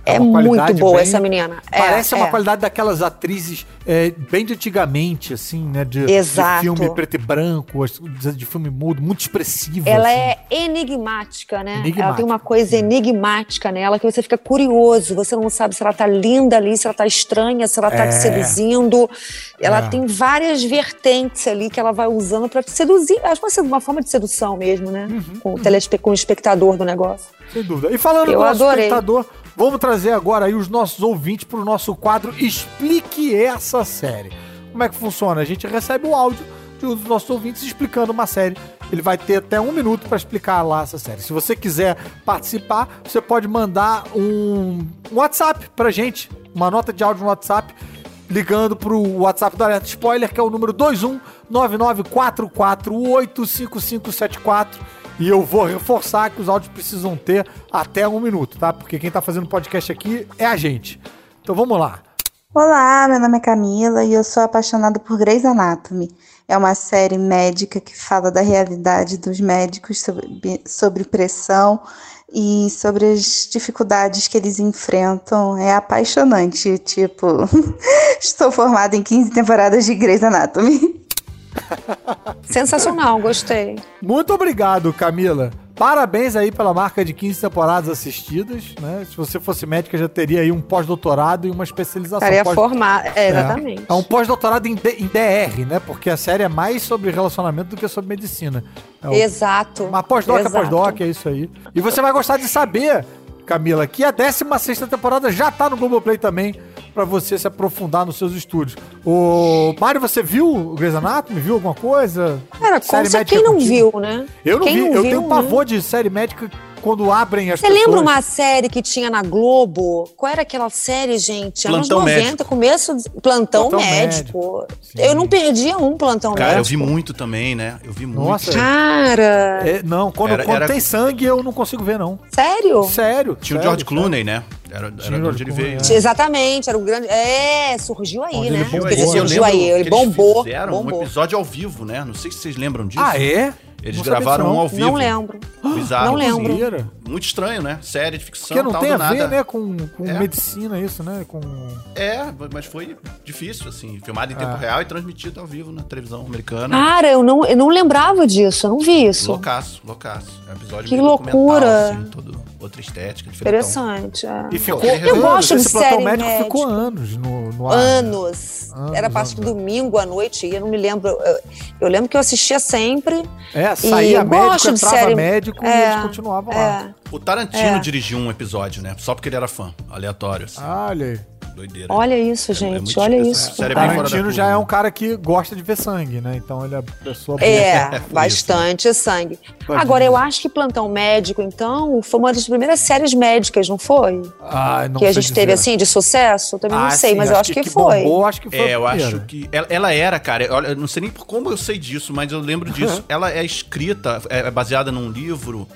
É. É, muito boa bem, essa menina. É, parece é, uma é. qualidade daquelas atrizes é, bem de antigamente, assim, né? De, Exato. de filme preto e branco, de filme mudo, muito expressiva. Ela assim. é enigmática, né? Enigmática. Ela tem uma coisa enigmática nela que você fica curioso. Você não sabe se ela tá linda ali, se ela tá estranha, se ela tá te seduzindo. Ela tem várias vertentes ali que ela vai usando para te seduzir. Acho que uma forma de sedução mesmo, né? Uhum, com, o telespe com o espectador do negócio. Sem dúvida. E falando Eu do nosso adorei. espectador Vamos trazer agora aí os nossos ouvintes para o nosso quadro Explique essa série. Como é que funciona? A gente recebe o áudio de um dos nossos ouvintes explicando uma série. Ele vai ter até um minuto para explicar lá essa série. Se você quiser participar, você pode mandar um WhatsApp para gente, uma nota de áudio no WhatsApp, ligando para o WhatsApp do Alerta Spoiler, que é o número 21 994485574 e eu vou reforçar que os áudios precisam ter até um minuto, tá? Porque quem tá fazendo podcast aqui é a gente. Então vamos lá. Olá, meu nome é Camila e eu sou apaixonada por Grey's Anatomy. É uma série médica que fala da realidade dos médicos sobre, sobre pressão e sobre as dificuldades que eles enfrentam. É apaixonante, tipo, estou formada em 15 temporadas de Grey's Anatomy. Sensacional, gostei. Muito obrigado, Camila. Parabéns aí pela marca de 15 temporadas assistidas, né? Se você fosse médica, já teria aí um pós-doutorado e uma especialização. Estaria pós... formar, é, exatamente. É, é um pós-doutorado em, em, DR, né? Porque a série é mais sobre relacionamento do que sobre medicina. É o... Exato. Mas pós-doc é pós-doc, é isso aí. E você vai gostar de saber, Camila, que a 16 temporada já tá no Globoplay também para você se aprofundar nos seus estudos. O Mário, você viu o Grey's Anatomy? Viu alguma coisa? Cara, série médica quem não viu, né? Eu não quem vi. Não eu viu, tenho um pavor né? de série médica quando abrem as Você pessoas. lembra uma série que tinha na Globo? Qual era aquela série, gente? Plantão Anos 90, médico. começo. De... Plantão, plantão médico. médico. Eu não perdia um plantão Cara, médico. Cara, eu vi muito também, né? Eu vi muito. Nossa. Cara. É, não, quando, era, quando era... tem sangue, eu não consigo ver, não. Sério? Sério. Tinha sério, o George Clooney, né? Era, era onde ele veio. É. Exatamente, era o grande. É, surgiu aí, onde né? Ele, ele surgiu aí. Ele bombou. Fizeram bombou. um episódio ao vivo, né? Não sei se vocês lembram disso. Ah, é? Eles Não gravaram um ao vivo. Não lembro. Bizarro. Não lembro. Muito estranho, né? Série de ficção, Porque não tal, tem a do ver, nada. né, com, com É. medicina isso, né? Com... É, mas foi difícil, assim. Filmado em tempo É. real e transmitido ao vivo na televisão americana. Cara, eu não, eu não lembrava disso, eu não vi isso. Loucaço, loucaço. É um episódio Que meio documental, loucura. Assim, todo, outra estética. Interessante. é. E ficou aquele Eu gosto de série médico médica. ficou anos no, no ar. né? Anos. Anos, Era passo anos, domingo à noite, e eu não me lembro. Eu, eu lembro que eu assistia sempre. É, saía eu médico, gosto de entrava série- médico e É, eles continuavam lá. É. O Tarantino É. dirigiu um episódio, né? Só porque ele era fã. Aleatório, assim. Olha aí. Doideira. Olha isso, É- é gente. muito olha isso. é Tarantino já é né? um cara que gosta de ver sangue, né? Então ele é pessoa boa. É, Por isso. bastante sangue. Pode Agora, dizer. eu acho que Plantão Médico, então, foi uma das primeiras séries médicas, não foi? Ah, não que a gente teve, dizer. assim, de sucesso? Eu também não Ah, sei, sim, mas eu acho que, foi. bombou, acho que foi. É, eu acho que. Ela, ela era, cara. Olha, eu não sei nem por como eu sei disso, mas eu lembro disso. ela é escrita, é é baseada num livro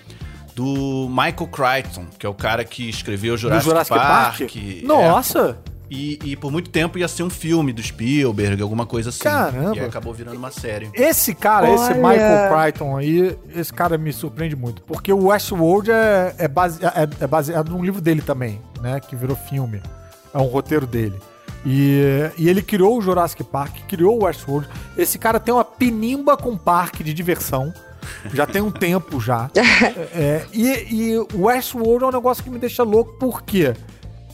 do Michael Crichton, que é o cara que escreveu Jurassic, Jurassic Park. Park? é, Nossa! e, e por muito tempo ia ser um filme do Spielberg, alguma coisa assim. Caramba. E aí acabou virando uma série. Esse cara, esse Olha. Michael Crichton aí, esse cara me surpreende muito. Porque o Westworld é, é, base- é- é baseado num livro dele também, né? Que virou filme. É um roteiro dele. E, e ele criou o Jurassic Park, criou o Westworld. Esse cara tem uma pinimba com parque de diversão. Já tem um tempo já. É, e, e o Westworld é um negócio que me deixa louco, porque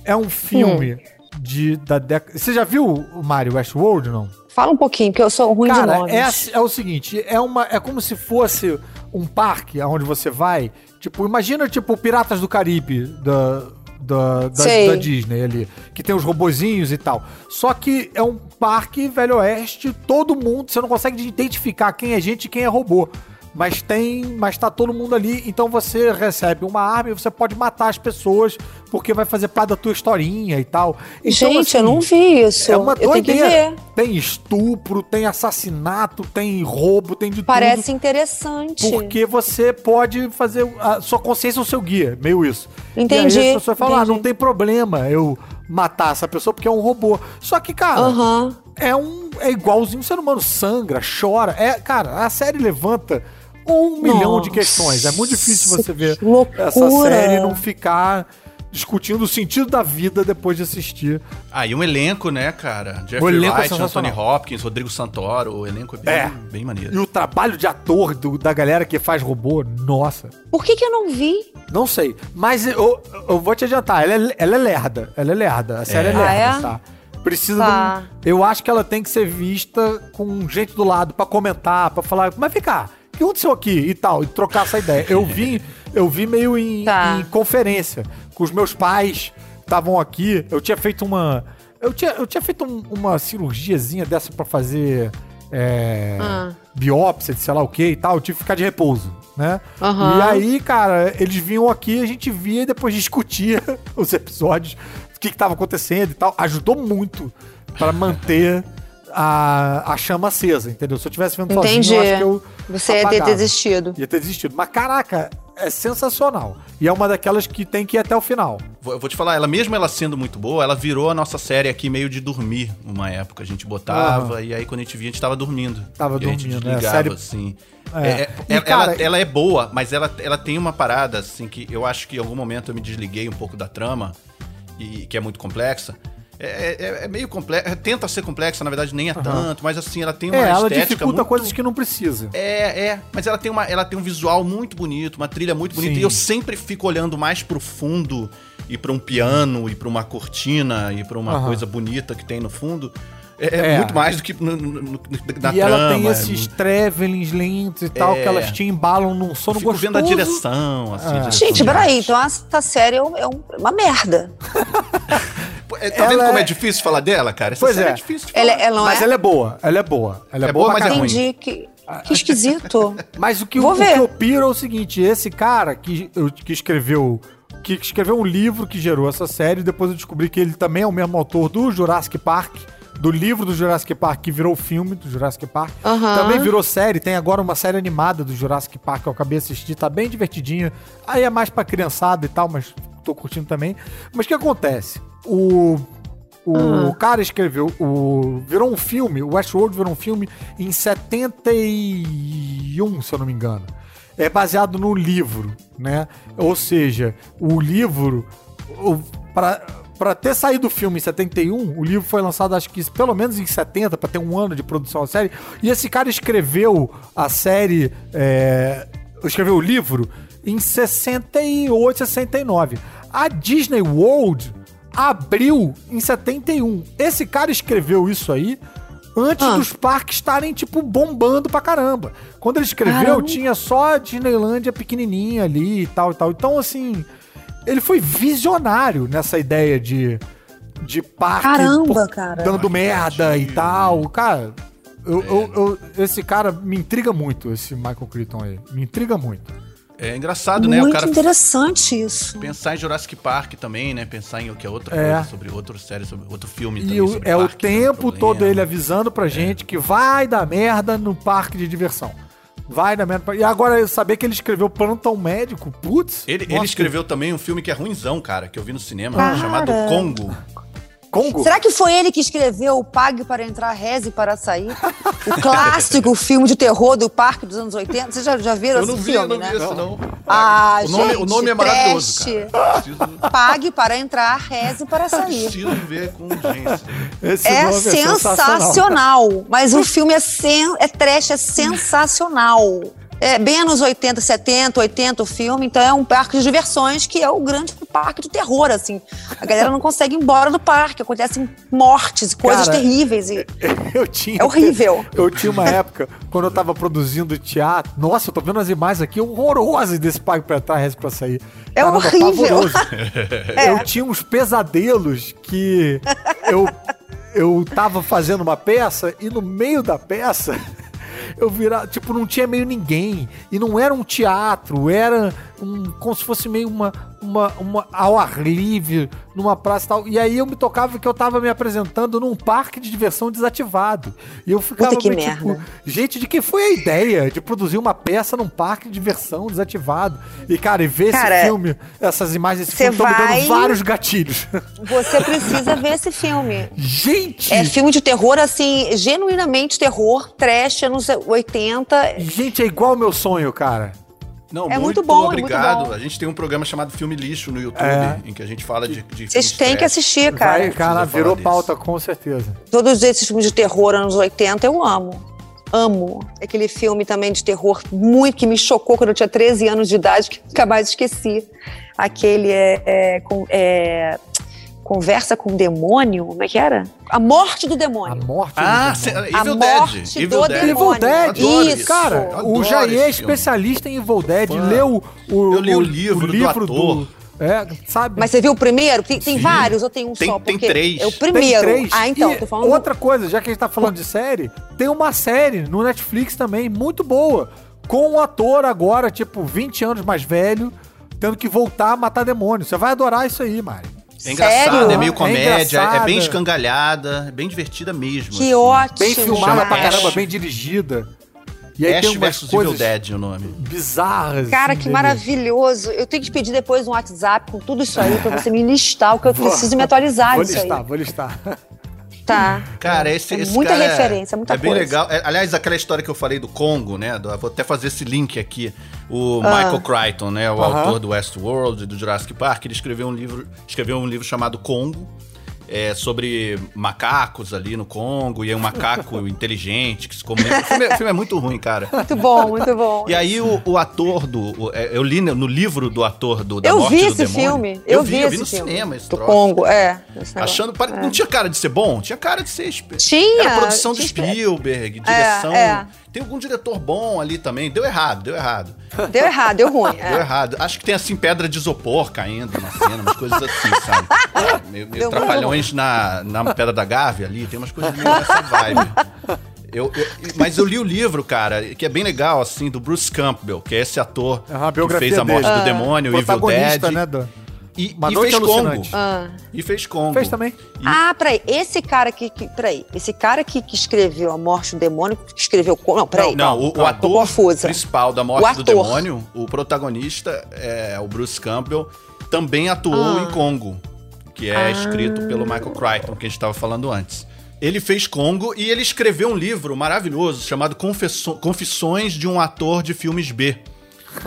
é um filme de, da década. Você já viu o Mario Westworld, não? Fala um pouquinho, porque eu sou ruim de Cara, nomes. é, é o seguinte, é, uma, é como se fosse um parque onde você vai, tipo, imagina tipo Piratas do Caribe da, da, da, da Disney ali, que tem os robozinhos e tal. Só que é um parque velho oeste, todo mundo, você não consegue identificar quem é gente e quem é robô. Mas tem, mas tá todo mundo ali, então você recebe uma arma e você pode matar as pessoas porque vai fazer parte da tua historinha e tal. Então, Gente, eu assim, não vi isso. é uma eu doideira. Tem estupro, tem assassinato, tem roubo, tem de Parece tudo. interessante. Porque você pode fazer a sua consciência o seu guia, meio isso. Entendi, E aí as pessoas falam, ah, não tem problema eu matar essa pessoa porque é um robô. Só que, cara, é um é igualzinho um ser humano, sangra, chora. É, cara, a série levanta um milhão de Nossa, questões. É muito difícil você ver loucura. essa série e não ficar discutindo o sentido da vida depois de assistir. Ah, e um elenco, né, cara? O Jeffrey elenco é Wright, Anthony sensacional. Hopkins, Rodrigo Santoro, o elenco é bem, É. bem maneiro. E o trabalho de ator do- da galera que faz robô, nossa. Por que, que eu não vi? Não sei. Mas eu, eu vou te adiantar, ela é, ela é lerda. Ela é lerda. A série é, É. lerda, Ah, é? tá? Precisa Tá. de um- Eu acho que ela tem que ser vista com gente do lado pra comentar, pra falar, mas vem cá, o que aconteceu aqui? E tal, e trocar essa ideia. Eu vi, eu vi meio em, Tá. em conferência com os meus pais, estavam aqui. Eu tinha feito uma. Eu tinha, eu tinha feito um- uma cirurgiazinha dessa pra fazer. é, Ah. biópsia de sei lá o que e tal, eu tive que ficar de repouso, né? Aham. E aí, cara, eles vinham aqui, a gente via e depois discutia os episódios, o que, que tava acontecendo e tal. Ajudou muito pra manter a, a chama acesa, entendeu? Se eu tivesse vendo Entendi. sozinho, eu acho que eu Você ia ter apagava. desistido. Ia ter desistido. Mas, caraca, é sensacional. E é uma daquelas que tem que ir até o final. Vou, eu vou te falar, ela mesmo ela sendo muito boa, ela virou a nossa série aqui meio de dormir uma época. A gente botava e aí quando a gente via, a gente tava dormindo. Tava e a gente dormindo, né? desligava, Série- assim. É. É, é, E, ela, cara- ela- ela é boa, mas ela, ela tem uma parada, assim, que eu acho que em algum momento eu me desliguei um pouco da trama, e que é muito complexa. É, é- é meio complexa, tenta ser complexa, na verdade nem é tanto, mas assim, ela tem uma É, ela dificulta muito... coisas que não precisa. É, é, mas ela tem, uma, ela tem um visual muito bonito, uma trilha muito bonita, Sim. e eu sempre fico olhando mais pro fundo e pra um piano e pra uma cortina e pra uma Aham. coisa bonita que tem no fundo. É, é É. muito mais do que no, no, no- na e trama. ela tem é esses muito- travelings lentos e tal, É. que elas te embalam num sono Fico gostoso. vendo a direção, assim. É. direção Gente, peraí, então essa série é, um- é um- uma merda. É, Tá vendo ela como é é- difícil falar dela, cara? Essa Pois série é. é difícil de falar. Ela, ela Mas é? ela é boa, ela é boa. Ela é, É boa, mas é caralho. ruim. Entendi que, que esquisito. Mas o que, Vou o ver. que eu piro é o seguinte: esse cara que, que escreveu. Que escreveu um livro que gerou essa série, depois eu descobri que ele também é o mesmo autor do Jurassic Park, do livro do Jurassic Park, que virou filme do Jurassic Park. Aham. Também virou série, tem agora uma série animada do Jurassic Park que eu acabei de assistir, tá bem divertidinha. Aí é mais pra criançada e tal, mas tô curtindo também. Mas o que acontece? O. O Ah. cara escreveu, o, virou um filme, o Westworld virou um filme em 71, se eu não me engano. É baseado no livro, né? Ou seja, o livro. Pra ter saído o filme em 71, o livro foi lançado acho que pelo menos em 70, pra ter um ano de produção da série. E esse cara escreveu a série. É, escreveu o livro em 68, 69. A Disney World abriu em 71. Esse cara escreveu isso aí antes ah. dos parques estarem, tipo, bombando pra caramba. Quando ele escreveu, caramba. tinha só a Disneylândia pequenininha ali e tal e tal. Então, assim, ele foi visionário nessa ideia de, de parque caramba, cara. dando merda e tal. Cara, eu, é. eu, eu, esse cara me intriga muito, esse Michael Crichton aí. Me intriga muito. É engraçado, né? Muito o cara interessante isso. Pensar em Jurassic Park também, né? Pensar em o que é outra é. coisa sobre outra série, sobre outro filme e também. E é o tempo todo ele avisando pra é. gente que vai dar merda no parque de diversão. Vai dar merda. E agora saber que ele escreveu Plantão Médico, putz. Ele, ele escreveu também um filme que é ruimzão, cara, que eu vi no cinema, cara. chamado Congo. Congo? Será que foi ele que escreveu Pague para entrar, reze para sair? O clássico filme de terror do parque dos anos 80. Vocês já, já viram eu esse vi, filme, eu não né? Vi esse, não. Ah, o nome, gente, o nome é maravilhoso, cara. Pague para entrar, reze para sair. Preciso ver com urgência. Esse é, é sensacional. sensacional. Mas o filme é, sen, é trash, é sensacional é, bem anos 80, 70, 80 o filme, então é um parque de diversões que é o grande parque do terror, assim. A galera não consegue ir embora do parque, acontecem mortes, coisas Cara, terríveis. E eu tinha, é horrível. Eu tinha uma época, quando eu tava produzindo teatro, nossa, eu tô vendo as imagens aqui horrorosas desse parque pra resto pra sair. É Caramba, horrível. é. Eu tinha uns pesadelos que eu, eu tava fazendo uma peça e no meio da peça eu virava, tipo, não tinha meio ninguém. E não era um teatro, era um, como se fosse meio uma, uma, uma ao ar livre, numa praça e tal. E aí eu me tocava que eu tava me apresentando num parque de diversão desativado. E eu ficava meio, tipo, merda. gente, de que foi a ideia de produzir uma peça num parque de diversão desativado? E, cara, e ver cara, esse filme, essas imagens desse filme vai... me dando vários gatilhos. Você precisa ver esse filme. Gente! É filme de terror, assim, genuinamente terror, trash, anos 80. Gente, é igual o meu sonho, cara. Não, é muito, muito bom, obrigado. É muito bom. A gente tem um programa chamado Filme Lixo no YouTube, é. em que a gente fala de, de Vocês têm que assistir, cara. Vai, cara, virou pauta, com certeza. Todos esses filmes de terror anos 80 eu amo. Amo. Aquele filme também de terror muito que me chocou quando eu tinha 13 anos de idade, que nunca mais esqueci. Aquele é, é, com, é conversa com o demônio, como é que era? A morte do demônio. A morte ah, do demônio. Evil a morte Evil do Dead. demônio. Evil Dead. Isso. Cara, o Jair é especialista em Evil Dead. Fã. Leu o, Eu li o, o livro, o livro do, ator. do é, sabe? Mas você viu o primeiro? Tem, tem vários ou tem um tem, só? Tem três. É o primeiro. Tem três. Ah, então, e tô falando. Outra coisa, já que a gente tá falando de série, tem uma série no Netflix também, muito boa. Com um ator agora, tipo, 20 anos mais velho, tendo que voltar a matar demônios. Você vai adorar isso aí, Mari. É engraçado, Sério? é meio é comédia, é, é, bem escangalhada, é bem divertida mesmo. Que assim. ótimo! Bem filmada pra caramba, bem dirigida. E aí Ash tem umas coisas Dead o nome. Bizarras. Cara, assim, que maravilhoso. Eu tenho que pedir depois um WhatsApp com tudo isso aí pra você me listar, o que eu preciso me atualizar vou listar, aí. Vou listar, vou listar. Tá. Cara, esse, é esse muita cara referência, muita é coisa. bem legal. É, aliás, aquela história que eu falei do Congo, né? Do, vou até fazer esse link aqui. O ah. Michael Crichton, né? O uh -huh. autor do Westworld e do Jurassic Park, ele escreveu um livro, escreveu um livro chamado Congo é, sobre macacos ali no Congo, e é um macaco inteligente que se comunica. O filme, é, o filme, é, muito ruim, cara. Muito bom, muito bom. E aí o, o ator do. O, é, eu li no livro do ator do da eu Morte vi do esse Demônio. Filme. Eu, eu vi, eu vi no filme. cinema esse do troço. Congo, é. Achando. É. Não tinha cara de ser bom? Tinha cara de ser. Tinha. Era produção do Spielberg, direção. É, é. Tem algum diretor bom ali também. Deu errado, deu errado. Deu errado, deu ruim. É. Deu errado. Acho que tem assim pedra de isopor caindo na cena, umas coisas assim, sabe? Meio, meio trapalhões na, na pedra da Gávea ali, tem umas coisas meio nessa vibe. Eu, eu, mas eu li o livro, cara, que é bem legal, assim, do Bruce Campbell, que é esse ator uhum, que fez A Morte dele. do Demônio, o Evil Dead. Né, do... E, e fez Congo. Ah. E fez Congo. Fez também. E... Ah, peraí. Esse cara que, que. Peraí. Esse cara que, que escreveu A Morte do Demônio, que escreveu. Não, peraí. Não, não o, o, ator principal da Morte do Demônio, o protagonista, é o Bruce Campbell, também atuou ah. em Congo, que é ah. escrito pelo Michael Crichton, que a gente estava falando antes. Ele fez Congo e ele escreveu um livro maravilhoso chamado Confissões de um Ator de Filmes B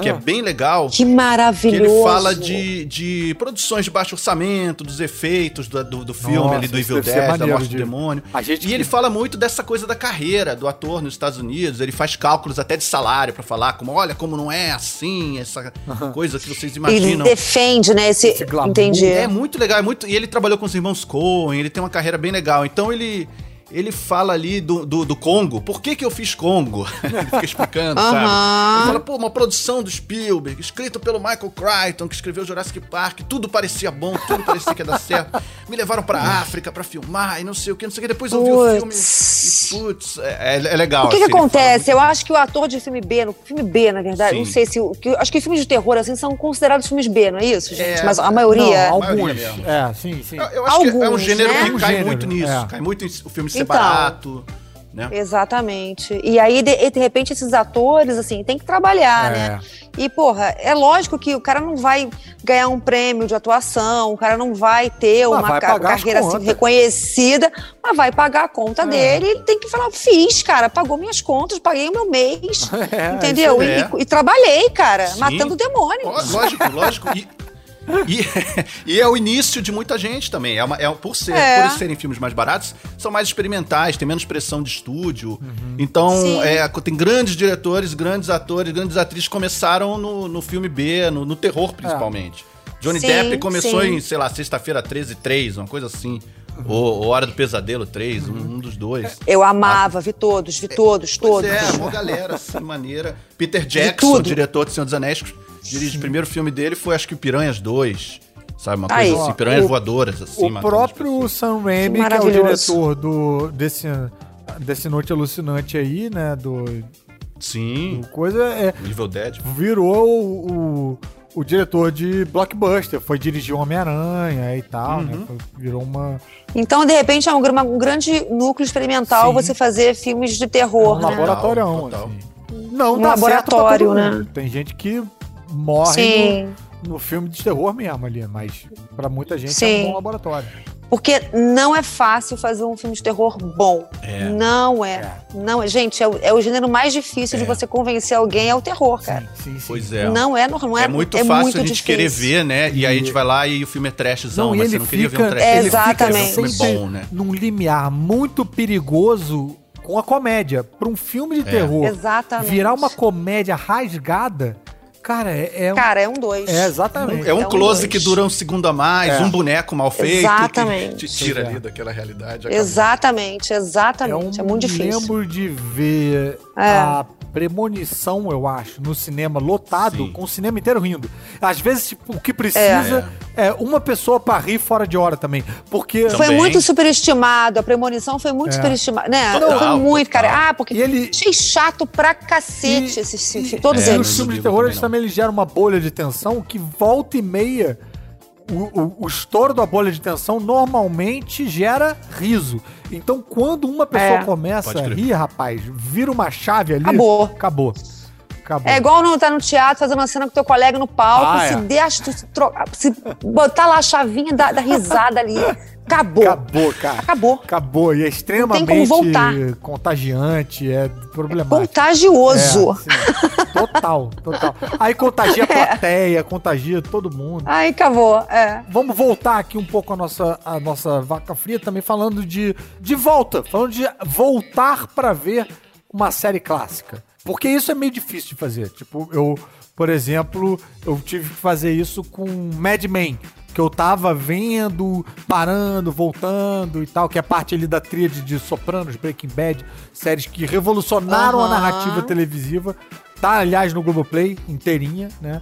que é bem legal. Que maravilhoso. Que ele fala de, de produções de baixo orçamento, dos efeitos do, do, do filme Nossa, ali, do Evil Dead, da morte de... do demônio. e ele fala muito dessa coisa da carreira do ator nos Estados Unidos. Ele faz cálculos até de salário para falar como, olha, como não é assim, essa coisa que vocês imaginam. Ele defende, né, esse, esse entendi. É muito legal, é muito... E ele trabalhou com os irmãos Coen, ele tem uma carreira bem legal. Então ele ele fala ali do, do, do, Congo. Por que, que eu fiz Congo? ele fica explicando, sabe? Ele fala, pô, uma produção do Spielberg, escrito pelo Michael Crichton, que escreveu Jurassic Park, tudo parecia bom, tudo parecia que ia dar certo. Me levaram pra África pra filmar e não sei o que, não sei o que. Depois eu vi o filme e, putz, é, é, é legal. O que, assim, que acontece? Eu acho que o ator de filme B, no filme B, na verdade, Sim. não sei se. Que, acho que filmes de terror, assim, são considerados filmes B, não é isso, gente? É, Mas a maioria. Não, alguns. É, sim, sim. Eu, eu acho alguns, que é um gênero né? que cai muito nisso. É. Cai muito em o filme ser então, barato. Né? Exatamente. E aí, de, de, repente, esses atores, assim, tem que trabalhar, é. né? E, porra, é lógico que o cara não vai ganhar um prêmio de atuação, o cara não vai ter uma vai ca carreira assim, reconhecida, mas vai pagar a conta é. dele. Ele tem que falar: fiz, cara, pagou minhas contas, paguei o meu mês. É, entendeu? E, e, e, trabalhei, cara, Sim. matando demônios. Lógico, lógico. E, e, e, é o início de muita gente também. É, uma, é por, ser, é. por serem filmes mais baratos, são mais experimentais, tem menos pressão de estúdio. Uhum. Então, é, tem grandes diretores, grandes atores, grandes atrizes que começaram no, no filme B, no, no terror principalmente. É. Johnny sim, Depp começou sim. em, sei lá, sexta-feira 13 3, uma coisa assim. Uhum. Ou, ou Hora do Pesadelo 3, uhum. um, um, dos dois. Eu amava, vi todos, vi todos, todos. é, uma galera, assim, maneira. Peter Jackson, diretor de Senhor dos Anéis, dirige. O primeiro filme dele foi, acho que Piranhas 2. Sabe, uma Aí, coisa assim, piranhas o, voadoras, assim. O próprio Sam Raimi, que é o diretor do, desse, desse Noite Alucinante aí, né, do... Sim. Do coisa é... Evil Dead. Virou o, o, o, diretor de Blockbuster, foi dirigir Homem-Aranha e tal, né, uhum. né, virou uma... Então, de repente, é um, um grande núcleo experimental Sim. você fazer filmes de terror, é um né? laboratório, assim. Não, um laboratório, né? Tem gente que morre no, no, filme de terror mesmo ali, mas para muita gente Sim. é um bom laboratório. Porque não é fácil fazer um filme de terror bom. É. Não é. é. Não é. Gente, é o, é o gênero mais difícil é. de você convencer alguém é o terror, cara. Sim, sim, sim. Pois é. Não é, não é, é muito fácil muito a gente difícil. querer ver, né? E, e, aí a gente vai lá e o filme é trashzão, não, mas você não queria ver um trash. Exatamente. Ele fica um filme bom, né? Num limiar muito perigoso com a comédia. Para um filme de é. terror Exatamente. virar uma comédia rasgada Cara, é, é um... Cara, é um dois. É, exatamente. É um, é um close dois. que dura um segundo a mais, é. um boneco mal feito. Exatamente. Que te tira ali daquela realidade. Exatamente, exatamente. É, um, é muito difícil. lembro de ver a premonição, eu acho, no cinema lotado, Sim. com o cinema inteiro rindo. Às vezes, tipo, o que precisa é, é uma pessoa para rir fora de hora também. Porque. Também. Foi muito superestimado. A premonição foi muito é. superestimada. Né? Total, foi muito, total. cara. Ah, porque e ele... achei chato pra cacete e, esses filmes. Todos é, eles. Os filmes de terror, eles também eles geram uma bolha de tensão que volta e meia o, o, o, estouro da bolha de tensão normalmente gera riso. Então, quando uma pessoa é. começa a rir, rapaz, vira uma chave ali. Acabou. Acabou. Acabou. É igual não tá no teatro fazendo uma cena com teu colega no palco, ah, se é. deixa, se, se botar lá a chavinha da, da risada ali. Acabou. Acabou, cara. Acabou. Acabou. E é extremamente contagiante, é problemático. É contagioso. É, total, total. Aí contagia a é. plateia, é. contagia todo mundo. Aí acabou, é. Vamos voltar aqui um pouco a nossa, a nossa vaca fria também falando de, de volta, falando de voltar para ver uma série clássica. Porque isso é meio difícil de fazer. Tipo, eu, por exemplo, eu tive que fazer isso com Mad Men que eu tava vendo, parando, voltando e tal, que é parte ali da tríade de Sopranos, Breaking Bad, séries que revolucionaram a narrativa televisiva. Tá, aliás, no Globoplay, inteirinha, né?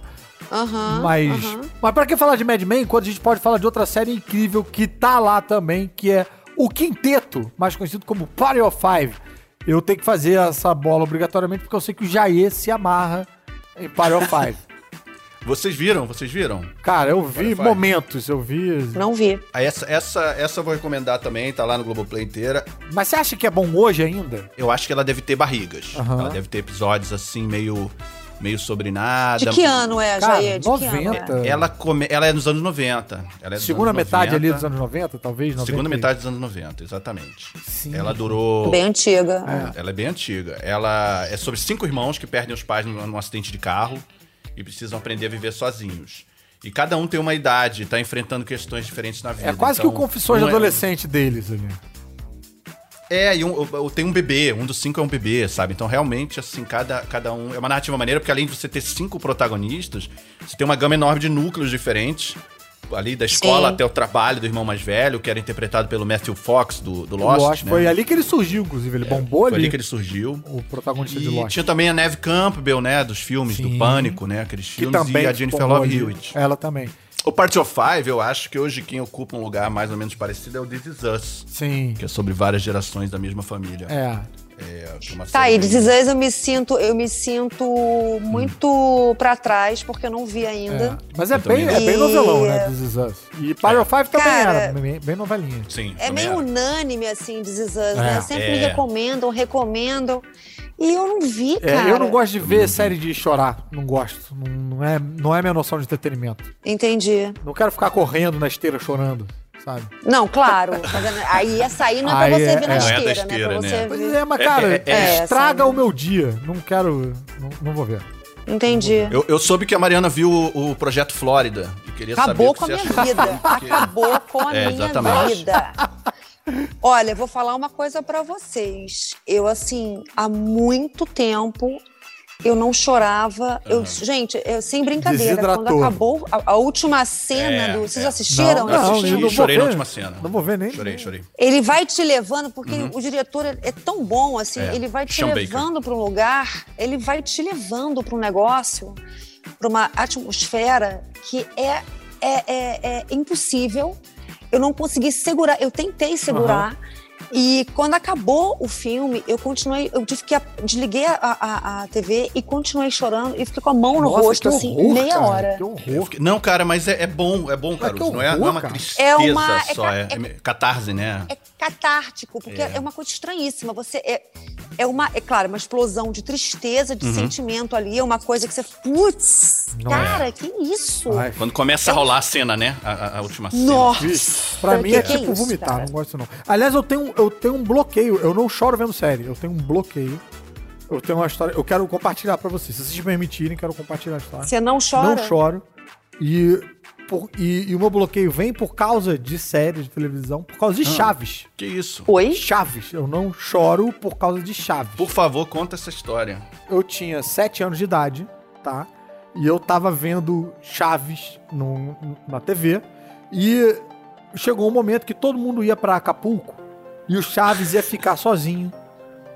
Uhum, mas, uhum. mas pra que falar de Mad Men, quando a gente pode falar de outra série incrível que tá lá também, que é o Quinteto, mais conhecido como Party of Five. Eu tenho que fazer essa bola obrigatoriamente porque eu sei que o Jair se amarra em Party of Five. Vocês viram? Vocês viram? Cara, eu vi momentos, eu vi. Não vi. Aí essa, essa, essa eu vou recomendar também, tá lá no Globoplay inteira. Mas você acha que é bom hoje ainda? Eu acho que ela deve ter barrigas. Uhum. Ela deve ter episódios assim, meio meio sobre nada. De que ano é, Cara, Jair? De 90. que ano é? Ela, come... ela é dos anos 90. Ela é Segunda anos metade 90. ali dos anos 90, talvez? 90. Segunda metade dos anos 90, exatamente. Sim. Ela durou. Bem antiga. Ela é bem antiga. Ela é sobre cinco irmãos que perdem os pais num, num acidente de carro e precisam aprender a viver sozinhos. E cada um tem uma idade, tá enfrentando questões diferentes na vida. É quase Então, que o confissões um de é- adolescente deles ali. É, e um, tem um bebê, um dos cinco é um bebê, sabe? Então, realmente, assim, cada, cada um. É uma narrativa maneira, porque além de você ter cinco protagonistas, você tem uma gama enorme de núcleos diferentes. Ali da escola Sim. até o trabalho do irmão mais velho, que era interpretado pelo Matthew Fox do, do Lost. Lost, né? Foi ali que ele surgiu, inclusive. Ele bombou Foi ali. ali que ele surgiu. O protagonista de E Lost. tinha também a Neve Campbell, né? Dos filmes, Sim. do Pânico, né? Aqueles que filmes. também e a Jennifer Love ali. Hewitt. Ela também. O Party of Five, eu acho que hoje quem ocupa um lugar mais ou menos parecido é o This Is Us. Sim. Que é sobre várias gerações da mesma família. É. É, uma Tá, e Us eu me sinto, eu me sinto muito pra trás, porque eu não vi ainda. é. Mas é Eu bem, não. é bem E- novelão, né? This Is Us. E Party of Five também Cara- era. Bem, bem novelinha. Sim, É meio era. unânime, assim, This Is Us, É. né? Sempre me É. recomendam, recomendam. E eu não vi, É, cara. eu não gosto de ver série de chorar. Não gosto. Não, não é, não é minha noção de entretenimento. Entendi. Não quero ficar correndo na esteira chorando, sabe? Não, claro. Aí essa aí não é pra você é- ver na é. Não é esteira, né? esteira, né? você Pois é, mas cara, é- é- estraga essa- o meu dia. Não quero. Não, não vou ver. Entendi. Eu, eu soube que a Mariana viu o, o Projeto Flórida. E queria Acabou saber com a minha achou, vida. porque- Acabou com a É, minha exatamente. vida. Olha, eu vou falar uma coisa pra vocês. Eu, assim, há muito tempo eu não chorava. Eu, gente, eu, sem brincadeira, quando acabou a, a última cena É, do. Vocês é. assistiram? Não, Eu não, assisti, não chorei na ver. última cena. Não vou ver nem. Chorei, chorei. Ele vai te levando, porque o diretor é, é tão bom, assim, Uhum. É, ele vai te Sean levando para um lugar, ele vai te levando para um negócio, para uma atmosfera que é, é, é, é impossível. Eu não consegui segurar, eu tentei segurar. E quando acabou o filme, eu continuei, eu tive que a- desliguei a, a, a TV e continuei chorando e fiquei com a mão no Nossa, rosto, que assim, horror, meia cara, hora. Que horror. fiquei- Não, cara, mas é, é bom, é bom, Caruso. que Não é, não é horror, uma cara. tristeza É uma- é só, ca- é, é catarse, né? é catártico, porque é. uma coisa estranhíssima. Você é, é uma, é claro, uma explosão de tristeza, de sentimento ali, é uma coisa que você, putz, cara, que isso? Ai, Quando começa a rolar a cena, né? A, a- a última cena. Nossa! Pra mim é que é tipo isso, vomitar, cara? não gosto não. Aliás, eu tenho, eu tenho um bloqueio, eu não choro vendo série, eu tenho um bloqueio. Eu tenho uma história, eu quero compartilhar pra vocês. Se vocês me permitirem, quero compartilhar a história. Você não chora? Não choro. E, por- e, e o meu bloqueio vem por causa de série de televisão, por causa de Ah. Chaves. Que isso? Oi? Chaves. Eu não choro por causa de Chaves. Por favor, conta essa história. Eu tinha 7 anos de idade, tá? E eu tava vendo Chaves no, na TV. E chegou um momento que todo mundo ia pra Acapulco e o Chaves ia ficar sozinho,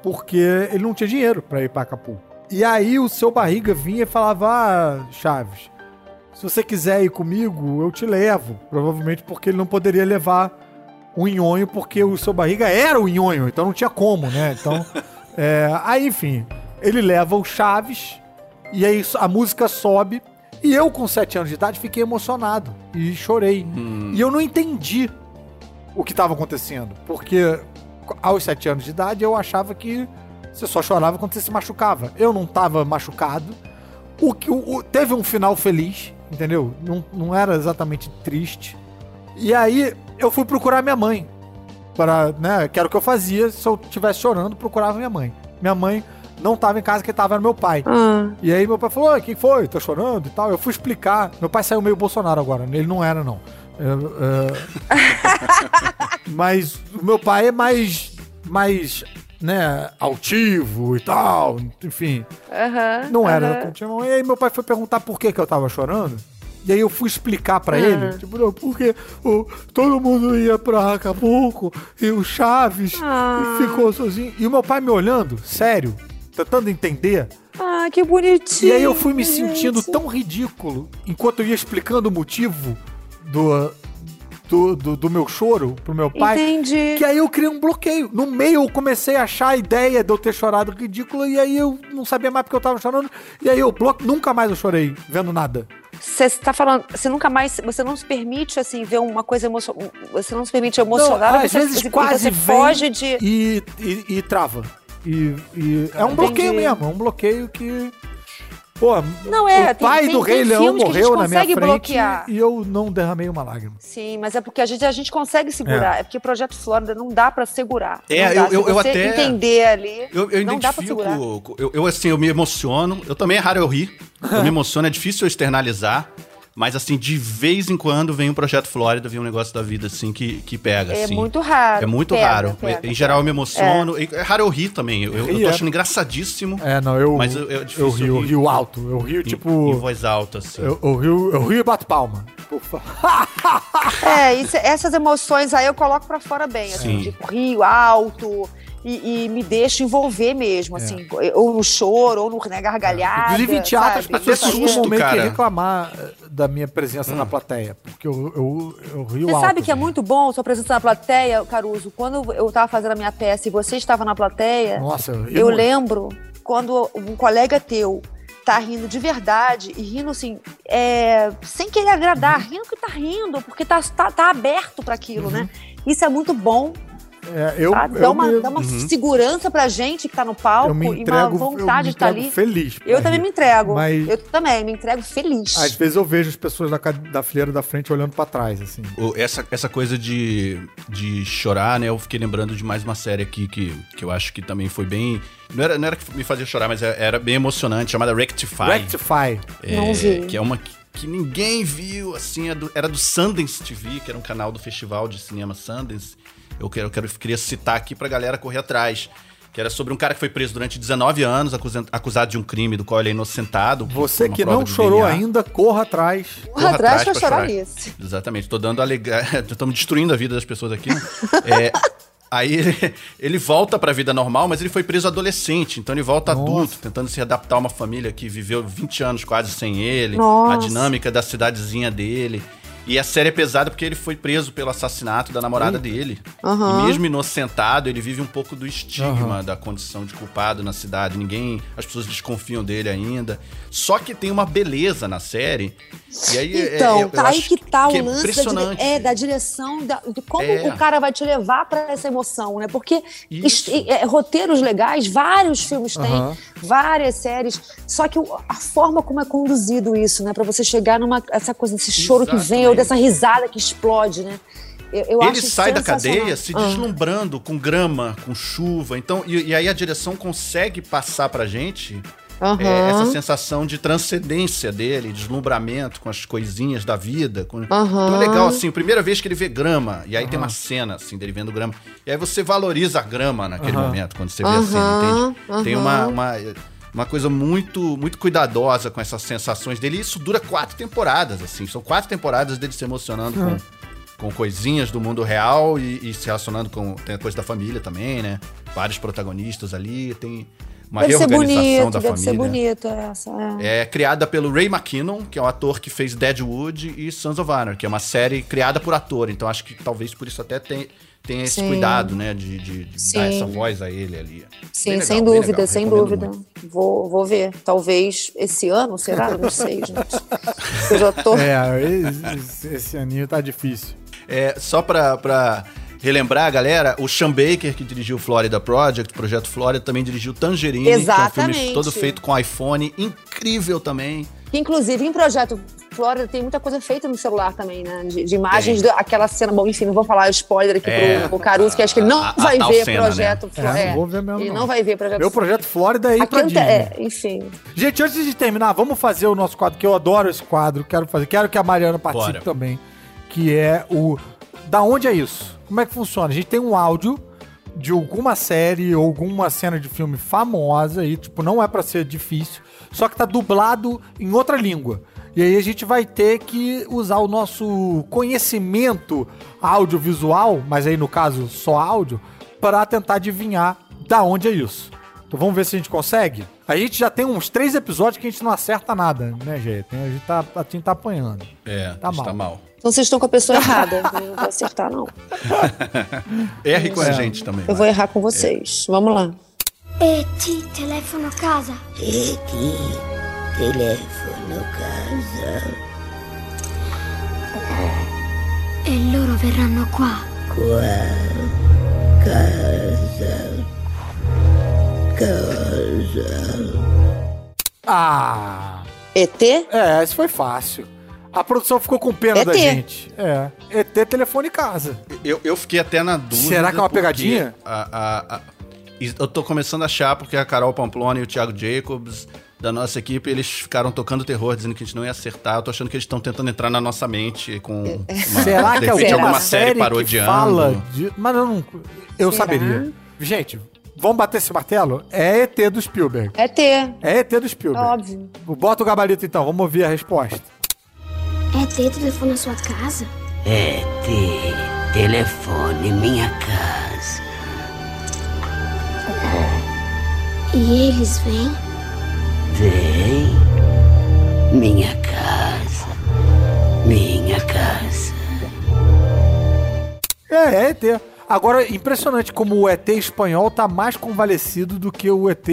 porque ele não tinha dinheiro pra ir pra Acapulco. E aí o seu barriga vinha e falava: Ah, Chaves, se você quiser ir comigo, eu te levo. Provavelmente porque ele não poderia levar o nhonho, porque o seu barriga era o nhonho, então não tinha como, né? Então. é, aí, enfim, ele leva o Chaves, e aí a música sobe. E eu, com 7 anos de idade, fiquei emocionado e chorei. E eu não entendi o que estava acontecendo, porque aos 7 anos de idade eu achava que você só chorava quando você se machucava. Eu não estava machucado. O que teve um final feliz, entendeu? Não, não era exatamente triste. E aí eu fui procurar minha mãe. Para, né, que era o que eu fazia se eu estivesse chorando, procurava minha mãe. Minha mãe não estava em casa, quem estava era meu pai. Ah, E aí meu pai falou, o que foi? Tá chorando e tal. Eu fui explicar. Meu pai saiu meio Bolsonaro agora, ele não era, não. Mas o meu pai é mais, mais, né, altivo e tal, enfim. aham, Não era aham. como tinha irmão. E aí meu pai foi perguntar por que que eu tava chorando. E aí eu fui explicar pra ele, tipo, não, porque o, todo mundo ia pra Acapulco e o Chaves Ah. ficou sozinho. E o meu pai me olhando, sério, tentando entender. Ah, que bonitinho. E aí eu fui me gente. sentindo tão ridículo enquanto eu ia explicando o motivo do, do, do, do meu choro pro meu pai. Entendi. Que aí eu criei um bloqueio. No meio eu comecei a achar a ideia de eu ter chorado ridículo e aí eu não sabia mais porque eu tava chorando. E aí eu nunca mais eu chorei vendo nada. Você está falando, você nunca mais, você não se permite assim ver uma coisa emocional, você não se permite emocionar, Não, às você, vezes você, quase você vem foge de E, e, e trava. E, e é um bloqueio mesmo, é um bloqueio que. Pô, não é, o pai tem, do tem, Rei Leão morreu na minha frente bloquear. e eu não derramei uma lágrima. Sim, mas é porque a gente, a gente consegue segurar. É, é porque o Projeto Flórida não dá para segurar. É, eu, eu, eu até entender ali. Eu, eu não dá pra segurar. Eu, eu, assim, eu me emociono. Eu também é raro eu rir. Eu me emociono, é difícil eu externalizar. Mas, assim, de vez em quando vem um Projeto Flórida, vem um negócio da vida, assim, que, que pega, é assim. É muito raro. É muito pega, raro. Pega, em geral, eu me emociono. É, é raro eu rir também. Eu, eu, eu tô é. achando engraçadíssimo. É, não, eu... Mas eu, eu, eu rio, eu rio alto. Eu rio, tipo... Em, em voz alta, assim. Eu, eu, rio, eu rio e bato palma. Ufa. é, isso, essas emoções aí eu coloco pra fora bem, assim, Sim. tipo, rio alto... E, e, me deixo envolver mesmo, é. assim, ou no choro, ou no, na gargalhada. Inclusive, em teatro, sabe? as pessoas costumam meio que reclamar eh, da minha presença hum. na plateia, porque eu, eu, eu rio Você alto. sabe que é muito bom sua presença na plateia, Caruso? Quando eu estava fazendo a minha peça e você estava na plateia, Nossa, eu, eu lembro quando um colega teu tá rindo de verdade e rindo assim, é, sem querer agradar, uhum. rindo que tá rindo, porque tá, tá, tá aberto para aquilo, uhum. né? Isso é muito bom é, eu, tá? dá, eu uma, me... dá uma uhum. segurança pra gente que tá no palco entrego, e uma vontade de estar tá ali. feliz. Eu também me entrego. Mas... Eu também me entrego feliz. Às vezes eu vejo as pessoas da, da fileira da frente olhando para trás, assim. Essa, essa coisa de, de chorar, né? Eu fiquei lembrando de mais uma série aqui que, que eu acho que também foi bem. Não era, não era que me fazia chorar, mas era bem emocionante, chamada Rectify. Rectify. É, não vi. Que é uma que ninguém viu, assim, era do Sundance TV, que era um canal do festival de cinema Sundance eu, quero, eu quero, queria citar aqui pra galera correr atrás. Que era sobre um cara que foi preso durante 19 anos, acusado, de um crime do qual ele é inocentado. Você que não chorou DNA. ainda, corra atrás. Corra, corra atrás, pra, pra chorar nisso. Exatamente. Tô dando alegria. Estamos destruindo a vida das pessoas aqui, né? é, Aí ele, ele volta para a vida normal, mas ele foi preso adolescente, então ele volta Nossa. adulto, tentando se adaptar a uma família que viveu 20 anos quase sem ele, Nossa. a dinâmica da cidadezinha dele. E a série é pesada porque ele foi preso pelo assassinato da namorada dele. Uhum. E mesmo inocentado, ele vive um pouco do estigma uhum. da condição de culpado na cidade. Ninguém. As pessoas desconfiam dele ainda. Só que tem uma beleza na série. E aí, é, então, é, tá aí que tá que o é lance impressionante. Da, é, da direção, da, de como é. o cara vai te levar para essa emoção, né? Porque é, roteiros legais, vários filmes têm, várias séries. Só que a forma como é conduzido isso, né? Para você chegar numa essa coisa, esse choro Exatamente. que vem, dessa risada que explode, né? Eu, eu ele sai da cadeia se deslumbrando uhum. com grama, com chuva. Então, e, e, aí a direção consegue passar pra gente uhum. é, essa sensação de transcendência dele, deslumbramento com as coisinhas da vida. Com... Uhum. Então é legal, assim, primeira vez que ele vê grama, e aí tem uma cena, assim, dele vendo grama. E aí você valoriza a grama naquele momento, quando você vê a cena, entende? Tem uma, uma uma coisa muito muito cuidadosa com essas sensações dele. E isso dura quatro temporadas, assim. São quatro temporadas dele se emocionando com, com coisinhas do mundo real e, e, se relacionando com. Tem a coisa da família também, né? Vários protagonistas ali. Tem uma deve reorganização bonito, da deve família. ser bonito essa. É. é criada pelo Ray McKinnon, que é um ator que fez Deadwood e Sons of Honor, que é uma série criada por ator. Então acho que talvez por isso até tem tem esse Sim. cuidado, né, de, de, de dar essa voz a ele ali. Sim, legal, sem dúvida, legal, sem dúvida. Vou, vou ver. Talvez esse ano, será? Não sei, gente. Eu já tô. É, esse, esse aninho tá difícil. É, só pra, pra relembrar, galera, o Sean Baker, que dirigiu o Florida Project, Projeto Florida, também dirigiu Tangerine, Exatamente. que é um filme todo feito com iPhone, incrível também. Inclusive, em Projeto Flórida tem muita coisa feita no celular também, né? De, de imagens daquela cena. Bom, enfim, não vou falar spoiler aqui é, pro, pro Caruso, que acho que ele não a, vai a ver cena, Projeto né? Flórida. É, não vou ver mesmo. Ele não. não vai ver Projeto Meu Projeto Flórida é ir pra Disney. É, enfim. Gente, antes de terminar, vamos fazer o nosso quadro, que eu adoro esse quadro, quero fazer. Quero que a Mariana participe Bora. também. Que é o. Da onde é isso? Como é que funciona? A gente tem um áudio de alguma série ou alguma cena de filme famosa e, tipo, não é para ser difícil, só que tá dublado em outra língua. E aí a gente vai ter que usar o nosso conhecimento audiovisual, mas aí no caso só áudio, para tentar adivinhar da onde é isso. Então vamos ver se a gente consegue. A gente já tem uns três episódios que a gente não acerta nada, né, gente? A gente tá, a gente tá apanhando. É, tá mal. tá mal. Então vocês estão com a pessoa errada. Eu não vou acertar, não. Erre com a gente também. Eu vai. vou errar com vocês. É. Vamos lá. E ti telefono a casa. E ti telefono casa. E loro verranno qua. Qua. Casa. Casa. Ah. ET? É, isso foi fácil. A produção ficou com pena ET. da gente. É. ET telefone casa. Eu, eu fiquei até na dúvida. Será que é uma pegadinha? a- a- a- eu tô começando a achar, porque a Carol Pamplona e o Thiago Jacobs da nossa equipe, eles ficaram tocando terror, dizendo que a gente não ia acertar. Eu tô achando que eles estão tentando entrar na nossa mente com uma, Será de que é repente, alguma alguma série série parodiando. que fala de... Mas eu não... Eu Será? saberia. Gente, vamos bater esse martelo? É ET do Spielberg. ET. É ET do Spielberg. Óbvio. Bota o gabarito então, vamos ouvir a resposta. ET telefona a sua casa? É ter telefone minha casa. E eles vêm? Vem. Minha casa. Minha casa. É, é ET. Agora, impressionante como o ET espanhol tá mais convalescido do que o ET...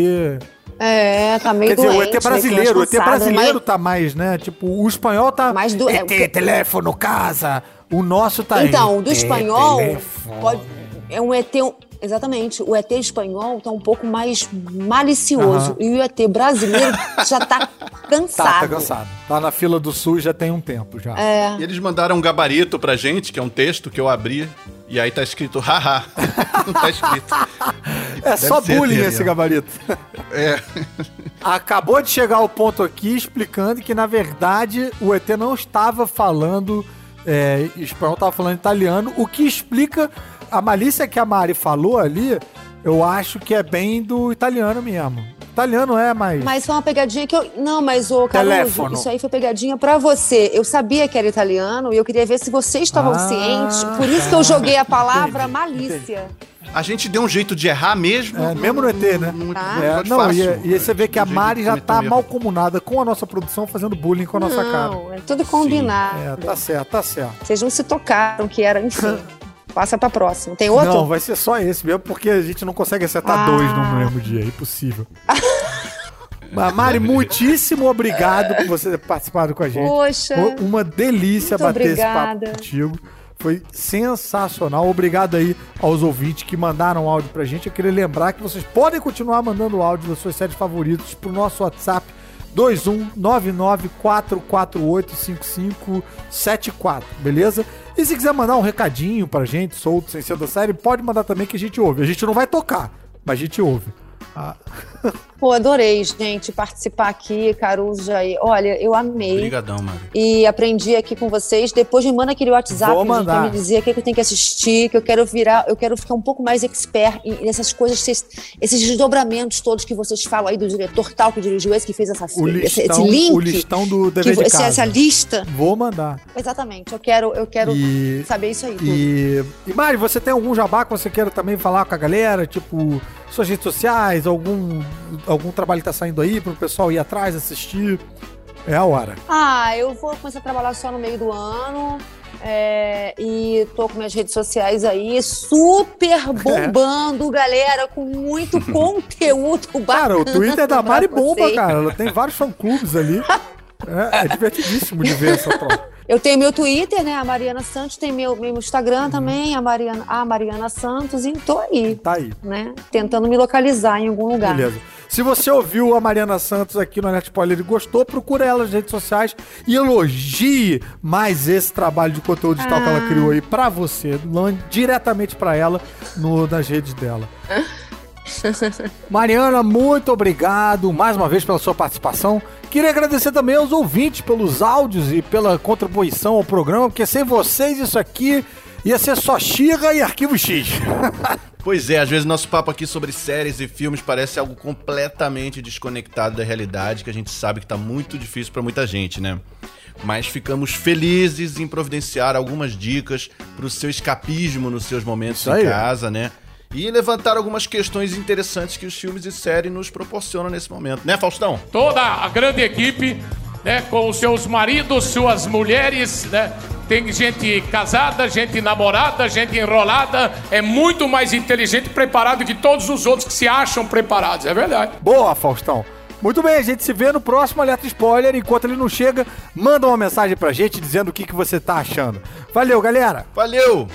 É, tá meio Quer dizer, o doente, ET brasileiro, o ET cansado, brasileiro mas- tá mais, né? Tipo, o espanhol tá... Mais do- é, ET, o que- telefone, casa. O nosso tá aí. Então, o do espanhol telefone. pode, é um ET. um- Exatamente, o ET espanhol tá um pouco mais malicioso. Aham. E o ET brasileiro já tá cansado. Tá, tá cansado. Tá na fila do SUS já tem um tempo já. É. E eles mandaram um gabarito pra gente, que é um texto que eu abri, e aí tá escrito haha. não tá escrito. É, só ser bullying esse gabarito. É. Acabou de chegar o ponto aqui explicando que, na verdade, o ET não estava falando é, espanhol, estava falando italiano, o que explica a malícia que a Mari falou ali, eu acho que é bem do italiano mesmo. Italiano é, mas... Mas foi uma pegadinha que eu. Não, mas, ô, Caruso, isso aí foi pegadinha pra você. Eu sabia que era italiano e eu queria ver se vocês estavam Ah, cientes. Por isso que eu joguei a palavra Entendi, malícia. A gente deu um jeito de errar mesmo. É, mesmo no ET, né? Muito, Tá. É, não, fácil. e, e você vê que a Mari já tá mal comunada com a nossa produção, fazendo bullying com a nossa cara. não, é tudo combinado. É, tá certo, tá certo. Vocês não se tocaram que era, enfim. Passa pra próxima. Tem outro? Não, vai ser só esse mesmo, porque a gente não consegue acertar Ah. dois no mesmo dia, é impossível. Mari, muitíssimo obrigado por você ter participado com a gente. Poxa. Foi uma delícia bater obrigada. esse papo contigo. Foi sensacional. Obrigado aí aos ouvintes que mandaram áudio pra gente. Eu queria lembrar que vocês podem continuar mandando áudio das suas séries favoritas pro nosso WhatsApp 21994485574, beleza? E se quiser mandar um recadinho pra gente, solto, sem ser da série, pode mandar também que a gente ouve. A gente não vai tocar, mas a gente ouve. Ah, Pô, adorei, gente, participar aqui, Caruso, Jair. Olha, eu amei. Obrigadão, Mari. E aprendi aqui com vocês. Depois me manda aquele WhatsApp Vou pra me dizer o que, que eu tenho que assistir, que eu quero virar, eu quero ficar um pouco mais expert nessas coisas, esses, esses desdobramentos todos que vocês falam aí do diretor tal que dirigiu esse, que fez essa, listão, esse link. o listão do que, dever de esse- casa. essa lista. Vou mandar. Exatamente. Eu quero, eu quero E- saber isso aí. tudo. E, e Mari, você tem algum jabá que você queira também falar com a galera? Tipo, suas redes sociais, algum, algum trabalho que tá saindo aí pro pessoal ir atrás, assistir? É a hora. Ah, eu vou começar a trabalhar só no meio do ano. é, e tô com minhas redes sociais aí super bombando, galera, com muito conteúdo bacana. Cara, o Twitter da Mari bomba, cara. Ela tem vários fã-clubes ali. É, é divertidíssimo de ver essa troca. Eu tenho meu Twitter, né? A Mariana Santos, tem meu, meu Instagram também, a Mariana, a Mariana Santos, e tô aí, Tá aí. né? Tentando me localizar em algum lugar. Beleza. Se você ouviu a Mariana Santos aqui no Net Spoiler e gostou, procura ela nas redes sociais e elogie mais esse trabalho de conteúdo digital que ela criou aí pra você, diretamente pra ela no- nas redes dela. Mariana, muito obrigado mais uma vez pela sua participação. Queria agradecer também aos ouvintes pelos áudios e pela contribuição ao programa, porque sem vocês isso aqui ia ser só Xirra e Arquivo X. Pois é, às vezes nosso papo aqui sobre séries e filmes parece algo completamente desconectado da realidade, que a gente sabe que tá muito difícil pra muita gente, né? Mas ficamos felizes em providenciar algumas dicas pro seu escapismo nos seus momentos em casa, né? E levantar algumas questões interessantes que os filmes e séries nos proporcionam nesse momento, né, Faustão? toda a grande equipe, né, com os seus maridos, suas mulheres, né? Tem gente casada, gente namorada, gente enrolada, é muito mais inteligente e preparado que todos os outros que se acham preparados, é verdade. Boa, Faustão. Muito bem, a gente se vê no próximo Alerta Spoiler. Enquanto ele não chega, manda uma mensagem pra gente dizendo o que, que você tá achando. Valeu, galera! Valeu!